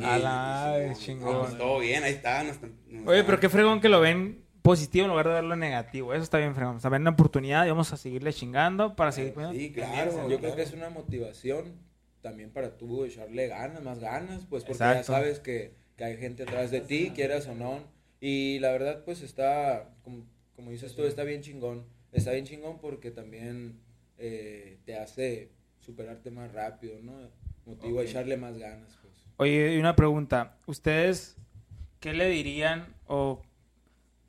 no, chingón. pues, todo bien, ahí está. Oye, está- pero qué fregón que lo ven positivo en lugar de verlo negativo. Eso está bien fregón. O sea, ven una oportunidad y vamos a seguirle chingando para seguir poniendo. Sí, claro. Yo creo que es una motivación también para tú echarle ganas, más ganas, pues porque Exacto. ya sabes que, que hay gente atrás de ti, quieras o no. Y la verdad, pues está, como, como dices tú, está bien chingón. Está bien chingón porque también eh, te hace superarte más rápido, ¿no? Motivo a echarle más ganas, pues. Oye, y una pregunta. ¿Ustedes qué le dirían o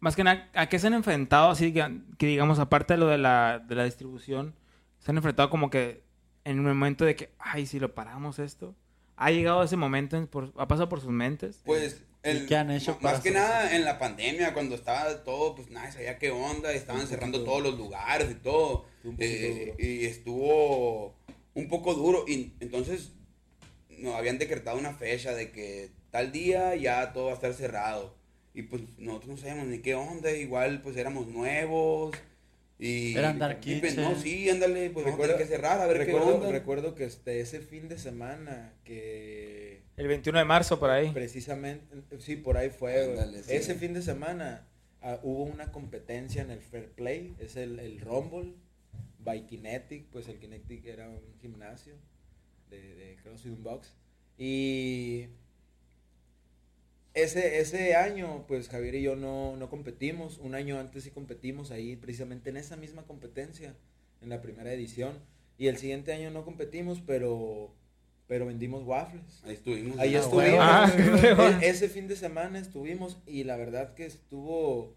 más que nada, a qué se han enfrentado así que, que digamos, aparte de lo de la, de la distribución, se han enfrentado como que en un momento de que, ay, si lo paramos esto? ¿Ha llegado ese momento, en- por- ha pasado por sus mentes? Pues, ¿Y el, qué han hecho más que nada en la pandemia, cuando estaba todo, pues nadie sabía qué onda, estaban cerrando todos los lugares y todo. Eh, duro. y estuvo un poco duro. Y entonces nos habían decretado una fecha de que tal día ya todo va a estar cerrado. Y pues nosotros no sabíamos ni qué onda, igual pues éramos nuevos. Y, Eran Dark y, pues, Kitchen. no, sí, ándale, pues vamos a Recuerdo- tener que cerrar, a ver qué recuerdo, onda. recuerdo que este, ese fin de semana que El 21 de marzo, por ahí. Precisamente, sí, por ahí fue. güey. Ándale, sí. Ese fin de semana ah, hubo una competencia en el Fair Play, es el, el Rumble by Kinetic, pues el Kinetic era un gimnasio de, de CrossFit Box. Y ese, ese año, pues Javier y yo no, no competimos, un año antes sí competimos ahí, precisamente en esa misma competencia, en la primera edición. Y el siguiente año no competimos, pero, pero vendimos waffles. Ahí estuvimos. Ahí Ah, estuvimos. Ah. E- ese fin de semana estuvimos y la verdad que estuvo,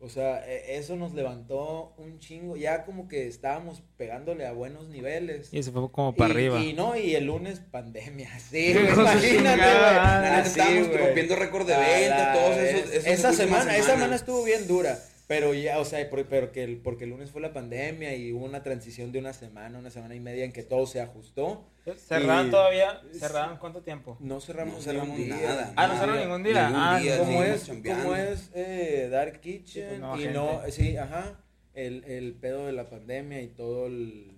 o sea, e- eso nos levantó un chingo. Ya como que estábamos pegándole a buenos niveles. Y se fue como para Y- arriba. Y no, y el lunes pandemia, sí, güey, imagínate, güey. Así, estábamos rompiendo récord de A ventas, la todos esos, esos Esa semana, esa semana estuvo bien dura. Pero ya, o sea, por- pero que el, porque el lunes fue la pandemia y hubo una transición de una semana, una semana y media en que todo se ajustó. ¿Cerraban Y- todavía? ¿Cerraban cuánto tiempo? No cerramos, No cerramos día. nada. Ah, no cerraron ningún día. Ningún Ah, día, no. ¿Cómo es, cómo es eh, Dark Sí, Kitchen? pues, nueva y gente. no, sí, ajá, el, el pedo de la pandemia y todo el,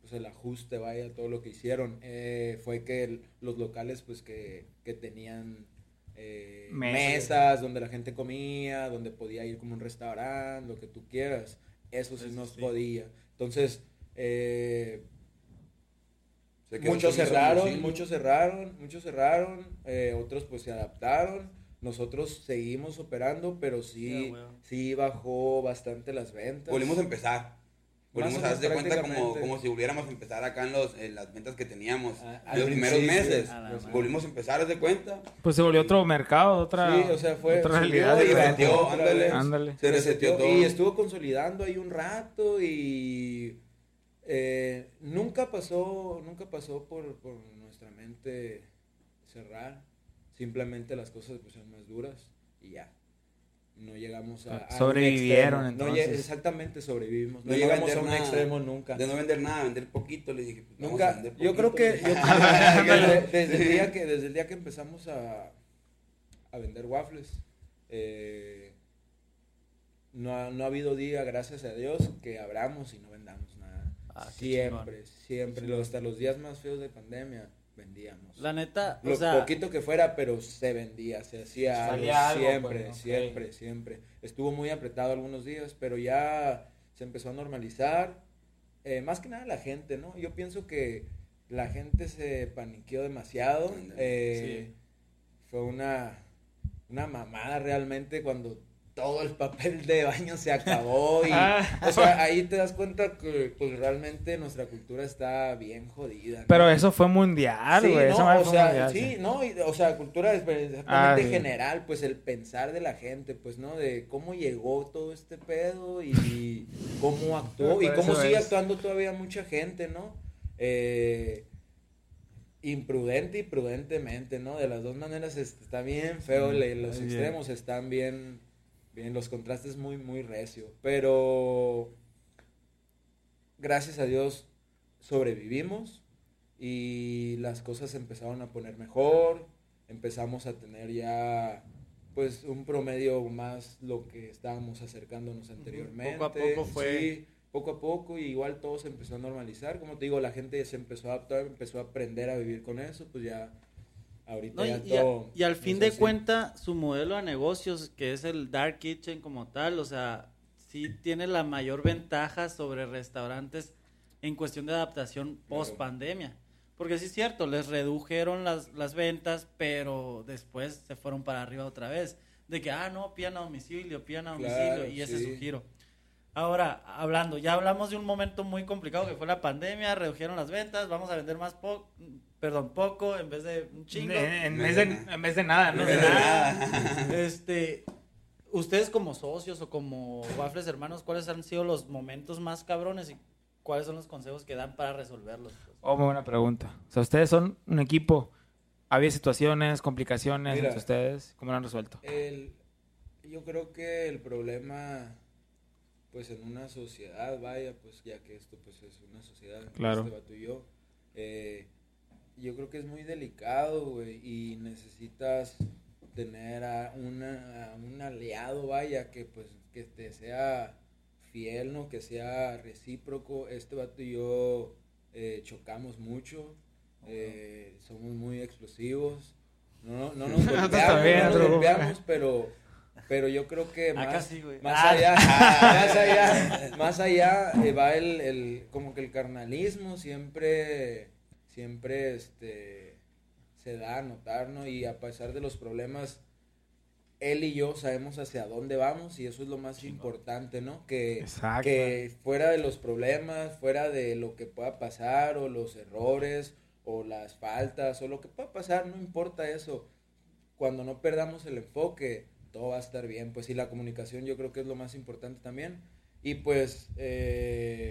pues el ajuste, vaya, todo lo que hicieron, eh, fue que el- los locales, pues, que, que tenían eh, Mesas. mesas donde la gente comía, donde podía ir como un restaurante, lo que tú quieras, eso sí Eso nos sí. podía. Entonces, eh, muchos cerraron, muchos cerraron, muchos cerraron, eh, otros pues se adaptaron. Nosotros seguimos operando, pero sí, huevo. sí bajó bastante las ventas. Volvimos a empezar. Volvimos a darse cuenta como, como si volviéramos a empezar acá en, los, en las ventas que teníamos. Ah, en los primeros meses. a la madre. Volvimos a empezar, de cuenta. Pues se volvió otro mercado, otra, Sí, o sea, fue otra realidad. y reseteó. Ándale. Se reseteó todo. Y estuvo consolidando ahí un rato y eh, nunca pasó, nunca pasó por, por nuestra mente cerrar. Simplemente las cosas se pusieron más duras y ya. No llegamos a, a un Sobrevivieron. No lle- entonces. exactamente sobrevivimos. No llegamos a un nada. extremo nunca. De no vender nada, vender poquito, le dije. pues, vamos a Nunca, yo creo que, yo creo que desde, desde el día que desde el día que empezamos a, a vender waffles, eh, no, ha, no ha habido día, gracias a Dios, que abramos y no vendamos nada. Ah, siempre, siempre, hasta los días más feos de pandemia vendíamos. La neta, o Lo sea, poquito que fuera, pero se vendía, se hacía algo, algo, siempre, pues, ok. siempre, siempre. Estuvo muy apretado algunos días, pero ya se empezó a normalizar. Eh, más que nada la gente, ¿no? Yo pienso que la gente se paniqueó demasiado. eh, Fue una, una mamada realmente cuando todo el papel de baño se acabó y Ah. o sea ahí te das cuenta que pues realmente nuestra cultura está bien jodida ¿no? Pero eso fue mundial, Sí, no, o sea, mundial, sí, sí. no, y, o sea, cultura es exactamente Ah, sí. general, pues el pensar de la gente, pues, ¿no? De cómo llegó todo este pedo y cómo actuó y cómo sigue es. actuando todavía mucha gente, ¿no? Eh, imprudente y prudentemente, ¿no? De las dos maneras es- está bien feo, le- los Bien. extremos están bien, bien, los contrastes muy, muy recio, pero gracias a Dios sobrevivimos y las cosas empezaron a poner mejor, empezamos a tener ya pues un promedio más lo que estábamos acercándonos anteriormente. Poco a poco fue- Sí, poco a poco y igual todo se empezó a normalizar, como te digo, la gente se empezó a adaptar, empezó a aprender a vivir con eso, pues ya ahorita No, y, ya y a- todo y al fin es de así. cuenta, su modelo de negocios, que es el Dark Kitchen como tal, o sea, sí tiene la mayor ventaja sobre restaurantes en cuestión de adaptación post pandemia. Porque sí es cierto, les redujeron las, las ventas, pero después se fueron para arriba otra vez. De que, ah, no, pidan a domicilio, pidan a domicilio, Claro, y ese es sí. su giro. Ahora, hablando, ya hablamos de un momento muy complicado que fue la pandemia, redujeron las ventas, vamos a vender más poco, perdón, poco en vez de un chingo. En, vez de, en vez de nada, ¿no? De nada. Este, ustedes como socios o como Waffles hermanos, ¿cuáles han sido los momentos más cabrones y cuáles son los consejos que dan para resolverlos? Oh, muy buena pregunta. O sea, ustedes son un equipo. ¿Había situaciones, complicaciones Mira. entre ustedes? ¿Cómo lo han resuelto? El, yo creo que el problema, pues en una sociedad, vaya, pues ya que esto pues es una sociedad, Claro. este vato y yo, eh, yo creo que es muy delicado, güey, y necesitas tener a, una, a un aliado, vaya, que pues que te sea fiel, ¿no? Que sea recíproco. Este vato y yo eh, chocamos mucho, eh, somos muy explosivos. No, no, no nos golpeamos, bien, no nos golpeamos, pero, pero yo creo que Acá más, sí, güey. más Ah. allá, más allá, más allá eh, va el, el, como que el carnalismo siempre, siempre, este, se da a notar, ¿no? Y a pesar de los problemas, él y yo sabemos hacia dónde vamos y eso es lo más importante, ¿no? Que, Exacto. que fuera de los problemas, fuera de lo que pueda pasar o los errores o las faltas o lo que pueda pasar, no importa eso. Cuando no perdamos el enfoque, todo va a estar bien. Pues sí, la comunicación yo creo que es lo más importante también. Y pues eh,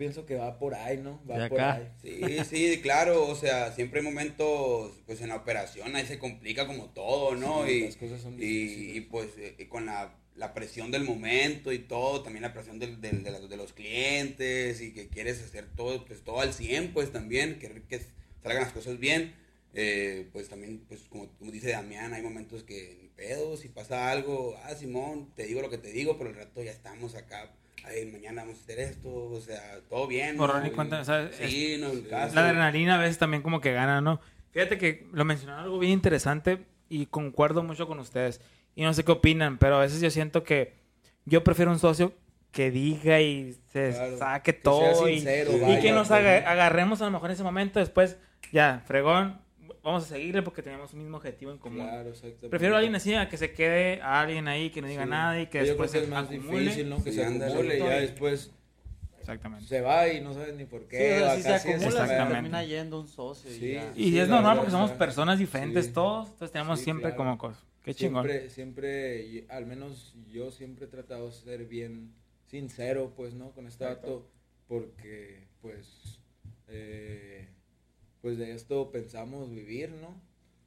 pienso que va por ahí, ¿no? Va De por acá. ahí. Sí, sí, claro, o sea, siempre hay momentos, pues en la operación ahí se complica como todo, ¿no? Sí, y, las cosas son y, difíciles. y, pues eh, con la, la presión del momento y todo, también la presión del- del- de, los, de los clientes y que quieres hacer todo, pues todo al 100, pues también, que, que salgan las cosas bien. Eh, pues también, pues como, como dice Damián, hay momentos que ni pedo, si pasa algo, ah, Simón, te digo lo que te digo, pero el rato ya estamos acá. Ay, mañana vamos a hacer esto, o sea, todo bien. Borrón y cuenta, sea, Sí, no, en caso. La adrenalina a veces también como que gana, ¿no? Fíjate que lo mencionaron algo bien interesante y concuerdo mucho con ustedes. Y no sé qué opinan, pero a veces yo siento que yo prefiero un socio que diga y se Claro, saque que todo y, sincero, y vaya, que nos pues, agarremos a lo mejor en ese momento. Después, ya, fregón, vamos a seguirle porque tenemos un mismo objetivo en común. Claro, exactamente. Prefiero a alguien así a que se quede a alguien ahí que no diga Sí. nada y que Yo después creo que se es más acumule. difícil, ¿no? Que Sí, se acumule y ya Sí. después Exactamente. se va y no sabes ni por Sí, qué. o sea, o si se sí acumula, se termina yendo un socio. y Sí. ya. Y Sí, es normal verdad, porque somos personas diferentes sí. todos, entonces tenemos Sí, siempre claro. como cosas. Qué chingón. Siempre, siempre, y al menos yo siempre he tratado de ser bien sincero, pues, ¿no? Con este dato, porque, pues, eh, pues de esto pensamos vivir, ¿no?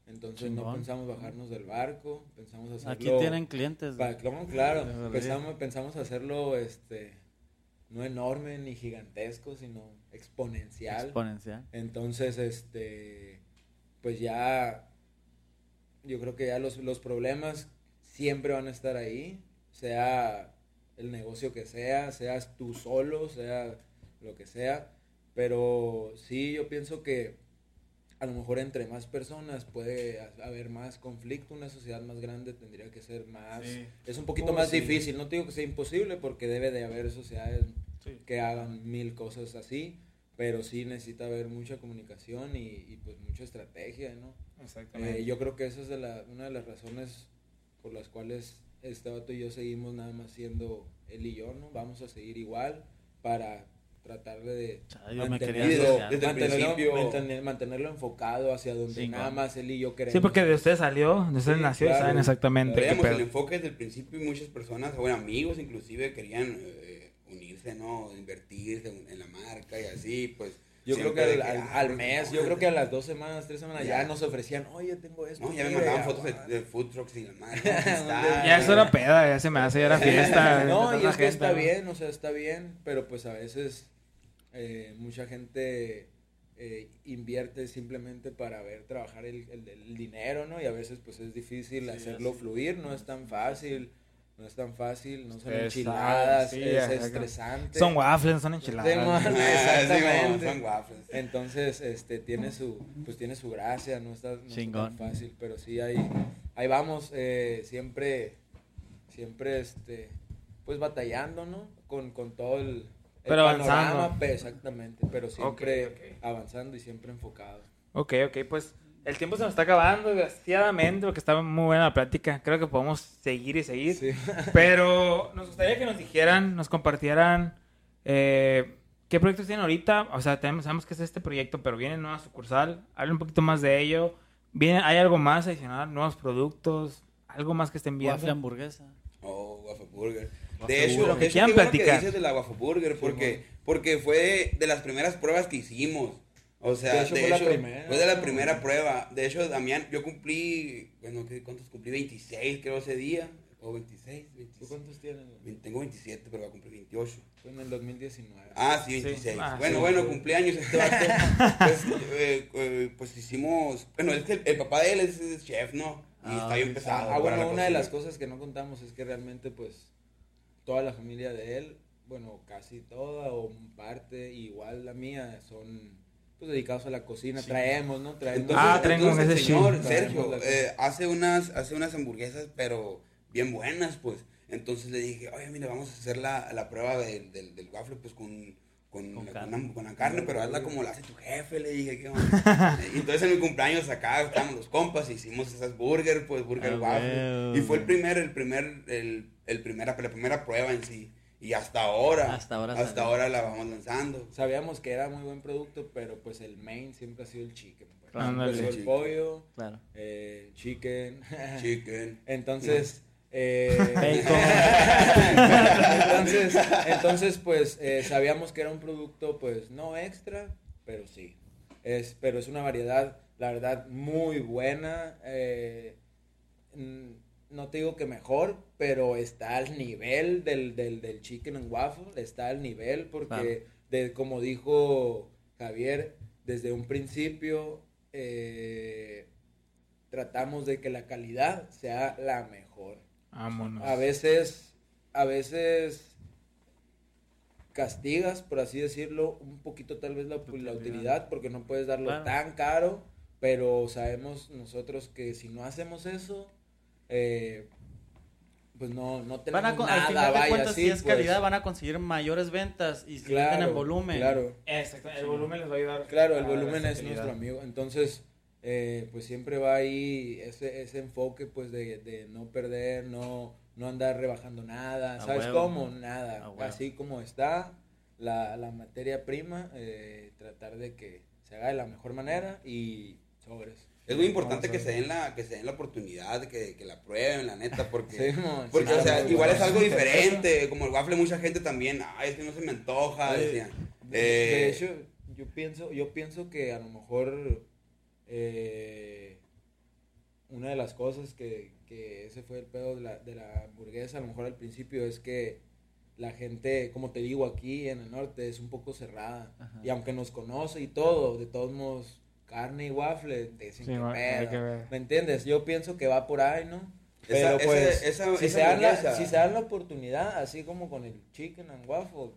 Entonces no pensamos bajarnos del barco, pensamos hacerlo... Aquí tienen clientes. Pa- claro, claro. Pensamos, pensamos hacerlo, este, no enorme ni gigantesco, sino exponencial. Exponencial. Entonces, este, pues ya, yo creo que ya los, los problemas siempre van a estar ahí, sea el negocio que sea, seas tú solo, sea lo que sea. Pero sí, yo pienso que a lo mejor entre más personas puede haber más conflicto, una sociedad más grande tendría que ser más... Es un poquito Oh, más sí. difícil, no te digo que sea imposible porque debe de haber sociedades que hagan mil cosas así, pero sí necesita haber mucha comunicación y, y, pues mucha estrategia, ¿no? Exactamente. Eh, yo creo que esa es de la, una de las razones por las cuales este vato y yo seguimos nada más siendo él y yo, ¿no? Vamos a seguir igual para tratar de mantenerlo. Desde mantenerlo, principio. mantener- mantenerlo enfocado hacia donde nada más él y yo queremos. Sí, porque de usted salió, de usted Sí, nació y saben exactamente qué Traíamos el enfoque desde el principio y muchas personas, bueno, amigos inclusive, querían eh, unirse, ¿no? Invertirse en la marca y así, pues. Yo creo que al, al- ah, al mes, yo creo que a las dos semanas, tres semanas ya, Ya. nos ofrecían, oye, tengo esto. No, ya me mandaban ya, fotos de, guau". de food trucks y la madre. Ya eso era peda, ya se me hace, ya era fiesta. no, y es que está bien, o sea, está bien, pero pues a veces eh, mucha gente eh, invierte simplemente para ver trabajar el, el- el dinero, ¿no? Y a veces pues es difícil Sí, hacerlo fluir, no es tan fácil, no es tan fácil, no son enchiladas, sí, es exacto. estresante. Son waffles, son enchiladas. Ah, Exactamente. son waffles. Entonces, este, tiene su, pues tiene su gracia, no está, no Chingón. tan fácil, pero sí ahí, ahí vamos, eh, siempre, siempre, este, pues batallando, ¿no? Con, con todo el, el Pero avanzando. exactamente, pero siempre avanzando y siempre enfocado. Ok, ok, pues el tiempo se nos está acabando, desgraciadamente, porque estaba muy buena la plática. Creo que podemos seguir y seguir. Sí. Pero nos gustaría que nos dijeran, nos compartieran eh, qué proyectos tienen ahorita. O sea, tenemos, sabemos que es este proyecto, pero viene nueva sucursal. Hablen un poquito más de ello. Viene, ¿Hay algo más adicional? ¿Nuevos productos? ¿Algo más que estén viendo? Waffle hamburguesa. Oh, Waffle Burger. De hecho, lo que, quieran bueno que dices de la Waffle Burger, porque, porque fue de las primeras pruebas que hicimos. O sea, De de hecho, hecho, fue la primera. fue de la primera prueba. De hecho, Damián, yo cumplí, bueno, ¿qué- ¿cuántos cumplí? 26 creo ese día. O 26, ¿Tú 26. cuántos tienes? Tengo 27, pero voy a cumplir 28. Fue en el 2019. Ah, sí, Sí. 26. Ah, bueno, sí. bueno, cumpleaños este vato. pues, eh, eh, pues hicimos, bueno, es que el, el papá de él es, es chef, ¿no? Y Ah, está bien sí. pesado. Ah, bueno, la una de cocina. las cosas que no contamos es que realmente, pues, toda la familia de él, bueno, casi toda o parte, igual la mía, son, pues, dedicados a la cocina. Traemos, ¿no? Traemos. Entonces, Ah, el ese señor. Sergio Traemos eh, hace unas hace unas hamburguesas, pero bien buenas, pues. Entonces le dije, oye, mira, vamos a hacer la, la prueba del, del, del waffle, pues con, con, Con la, carne. con la- con la carne, pero hazla como la hace tu jefe, le dije, ¿qué onda? y entonces en mi cumpleaños acá estábamos los compas, hicimos esas burger, pues burger Ah, waffle. Y fue el primer, el primer, el, el primera, la primera prueba en sí. Y hasta ahora, Hasta ahora hasta salió. ahora la vamos lanzando. Sabíamos que era muy buen producto, pero pues el main siempre ha sido el chicken. pues. El Chicken. pollo, Claro. eh, chicken. Chicken. Entonces, eh, entonces, entonces, pues eh, sabíamos que era un producto, pues no extra, pero sí. Es, pero es una variedad, la verdad, muy buena. eh, no te digo que mejor, pero está al nivel del, del, del chicken and waffle, está al nivel porque, de, como dijo Javier, desde un principio eh, tratamos de que la calidad sea la mejor. Vámonos. A veces, a veces castigas, por así decirlo, un poquito tal vez la, la Utilidad. porque no puedes darlo Claro. tan caro, pero sabemos nosotros que si no hacemos eso, eh, pues no, no tenemos Van a, con- nada, al final de vaya, cuentas, sí, si es pues. calidad, van a conseguir mayores ventas y si venden claro, en volumen. Claro, Exacto, el volumen les va a ayudar. claro, el volumen es nuestro amigo. Entonces, eh, pues siempre va ahí ese, ese enfoque pues de, de no perder, no, no andar rebajando nada. ¿Sabes huevo. cómo? Nada. Así como está la, la materia prima, eh, tratar de que se haga de la mejor manera y sobres. Es muy importante No, que se den la, que se den la oportunidad, de que, que la prueben, la neta, porque, Sí, mo, porque sí, o sea, claro, igual bueno. es algo diferente, como el waffle mucha gente también, ay, es que no se me antoja, decían. De, de Eh, hecho, yo pienso, yo pienso que a lo mejor eh, una de las cosas que, que ese fue el pedo de la, de la hamburguesa, a lo mejor al principio es que la gente, como te digo, aquí en el norte es un poco cerrada. Ajá. Y aunque nos conoce y todo, de todos modos, carne y waffle, te dicen Sí, que pedo. que ver. ¿Me entiendes? Yo pienso que va por ahí, ¿no? Pero Esa- pues, esa- esa- si, esa se dan la, si se dan la oportunidad, así como con el chicken and waffle,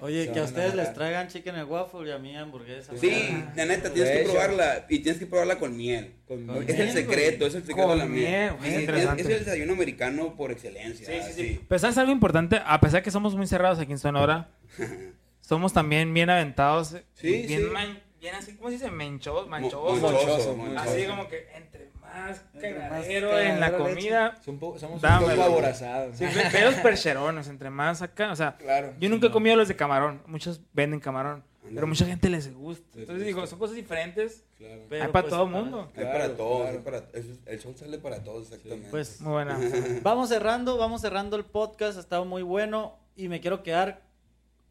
Oye, que a ustedes les traigan chicken and waffle y a mí hamburguesa. Sí, Ah. la neta, tienes que probarla. Y tienes que probarla con miel. con Con Es el secreto, es el secreto Con de la miel. miel, es es, es el desayuno americano por excelencia. Sí, sí, sí. sí. Pero sabes algo importante, a pesar que somos muy cerrados aquí en Sonora, somos también bien aventados. Sí, bien sí. man- bien así, ¿cómo se dice? Monchoso, monchoso. Así como que entre más cagadero en la comida. Son po- somos un poco aborazados. Sí, los percherones, entre más acá, o sea, Claro. yo nunca he comido los de camarón, muchos venden camarón, pero mucha gente les gusta. Les Entonces digo, gusta. son cosas diferentes, Claro. Pero, hay para pues, todo el mundo. Hay Claro, para todos, claro. hay para- el sol sale para todos, exactamente. Pues Muy buena. vamos cerrando, vamos cerrando el podcast, ha estado muy bueno y me quiero quedar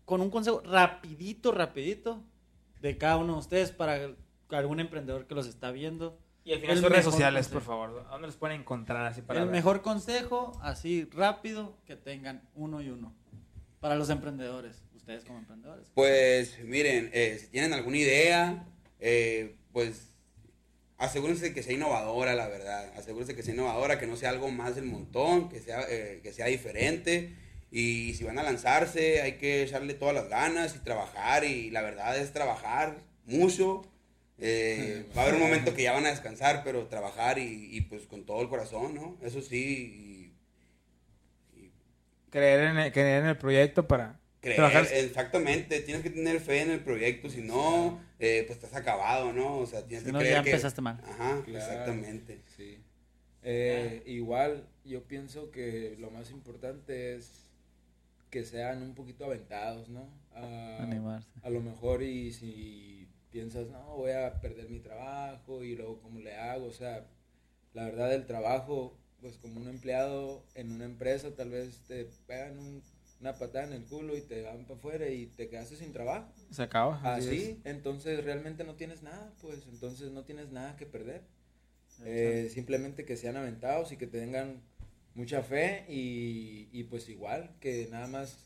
con un consejo rapidito, rapidito de cada uno de ustedes para algún emprendedor que los está viendo. Y al final sus redes sociales, consejo. por favor, ¿a ¿dónde los pueden encontrar así para el ver? mejor consejo, así rápido, que tengan uno y uno. Para los emprendedores, ustedes como emprendedores. Pues miren, eh, si tienen alguna idea, eh, pues asegúrense de que sea innovadora, la verdad. Asegúrense que sea innovadora, que no sea algo más del montón, que sea, eh, que sea diferente. Y si van a lanzarse, hay que echarle todas las ganas y trabajar. Y la verdad es trabajar mucho. Eh, va a haber un momento que ya van a descansar, pero trabajar y, y, pues con todo el corazón, ¿no? Eso sí, y- y Creer en el, creer en el proyecto para Creer, trabajar. exactamente, tienes que tener fe en el proyecto, si no, eh, pues estás acabado, ¿no? O sea, tienes Si que no, creer ya que... empezaste mal. Ajá, Claro. exactamente. Sí. Eh, igual, yo pienso que lo más importante es que sean un poquito aventados, ¿no? A, Animarse. a lo mejor y si piensas, no, voy a perder mi trabajo y luego cómo le hago, o sea, la verdad el trabajo, pues como un empleado en una empresa, tal vez te pegan un- una patada en el culo y te van para afuera y te quedaste sin trabajo. Se acaba. Así, entonces realmente no tienes nada, pues entonces no tienes nada que perder. Eh, simplemente que sean aventados y que tengan mucha fe y, y pues igual que nada más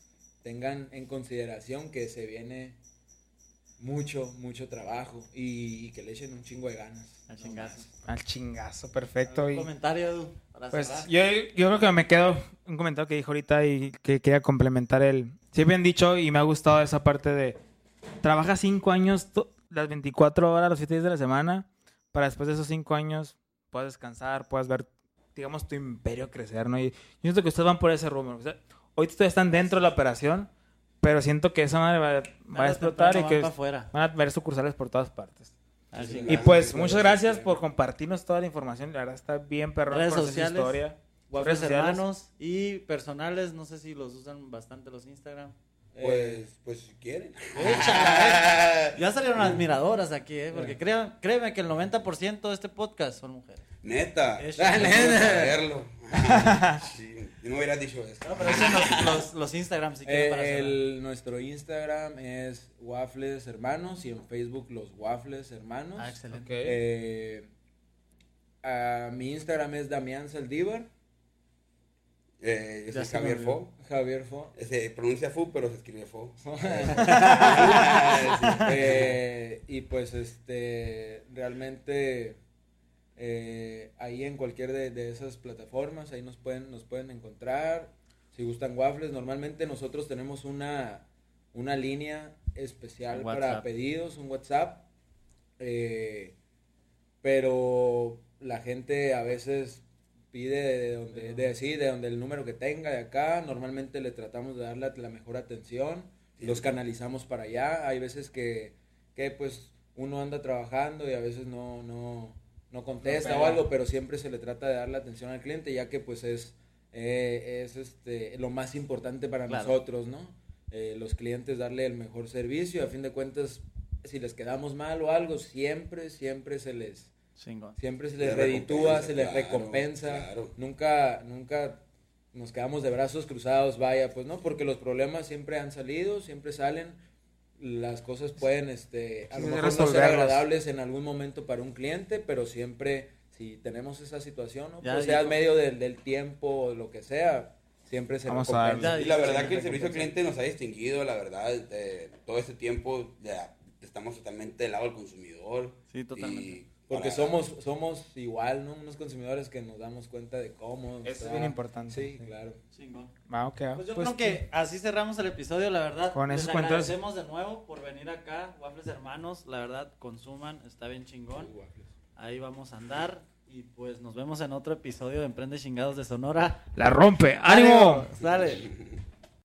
tengan en consideración que se viene mucho, mucho trabajo y, y que le echen un chingo de ganas. Al no chingazo. más. Al chingazo, perfecto. ¿Algún Y, comentario, Edu, para pues cerrar? yo, yo creo que me quedo un comentario que dijo ahorita y que quería complementar el. Siempre han dicho y me ha gustado esa parte de. Trabaja cinco años, to- las 24 horas, los 7 días de la semana, para después de esos cinco años puedas descansar, puedas ver, digamos, tu imperio crecer, ¿no? Y yo siento que ustedes van por ese rumbo. O sea, hoy ustedes están dentro de la operación, pero siento que esa madre va, va a explotar y que van van a ver sucursales por todas partes. Chingazo. Y pues, muchas gracias por compartirnos toda la información. La verdad está bien perrón Redes sociales. historia. Redes sociales. hermanos y personales, no sé si los usan bastante los Instagram. Eh, Pues, pues si quieren. Échala, Ya salieron admiradoras aquí, ¿eh? Porque créan- créeme que el 90% de este podcast son mujeres. Neta. Saberlo. Ah, sí, yo no hubiera dicho eso. No, pero echen los, los, los Instagram si quieren eh, para el, nuestro Instagram es Waffles Hermanos y en Facebook los Waffles Hermanos. Ah, excelente. Eh, mi Instagram es Damián Saldívar. Eh, yo soy Javier. Fo. Javier Fo. Se pronuncia Fu, pero se escribe Fo. Eh, y pues este realmente eh, ahí en cualquier de, de esas plataformas ahí nos pueden nos pueden encontrar si gustan waffles normalmente nosotros tenemos una una línea especial para pedidos un WhatsApp eh, pero la gente a veces pide de donde de, sí, de donde el número que tenga de acá normalmente le tratamos de darle la mejor atención los canalizamos para allá. Hay veces que, que pues uno anda trabajando y a veces no, no, no contesta No o algo, pero siempre se le trata de dar la atención al cliente, ya que pues es, eh, es este, lo más importante para Claro. nosotros, ¿no? Eh, los clientes darle el mejor servicio, a fin de cuentas, si les quedamos mal o algo, siempre, siempre se les, Chingón. siempre se Les reditúa, se les claro, recompensa. claro. Nunca, nunca nos quedamos de brazos cruzados, vaya, pues no, porque los problemas siempre han salido, siempre salen. Las cosas pueden, este, a Sí, lo mejor no ser agradables en algún momento para un cliente, pero siempre, si tenemos esa situación, ¿no? Ya pues sea dijo. medio del, del tiempo o lo que sea, siempre se Vamos a. Y la verdad que el servicio al cliente nos ha distinguido, la verdad, eh, todo este tiempo ya estamos totalmente del lado del consumidor. Sí, totalmente. Y Porque somos, somos igual, ¿no? Unos consumidores que nos damos cuenta de cómo. Eso es bien importante, Sí, sí. claro. Chingón. Va, ok, va. Pues yo Pues, creo que así cerramos el episodio, la verdad. Con Les cuentos- agradecemos de nuevo por venir acá, Waffles Hermanos. La verdad, consuman, está bien chingón. Ahí vamos a andar. Y pues nos vemos en otro episodio de Emprende Chingados de Sonora. La rompe. ¡Ánimo! Sale.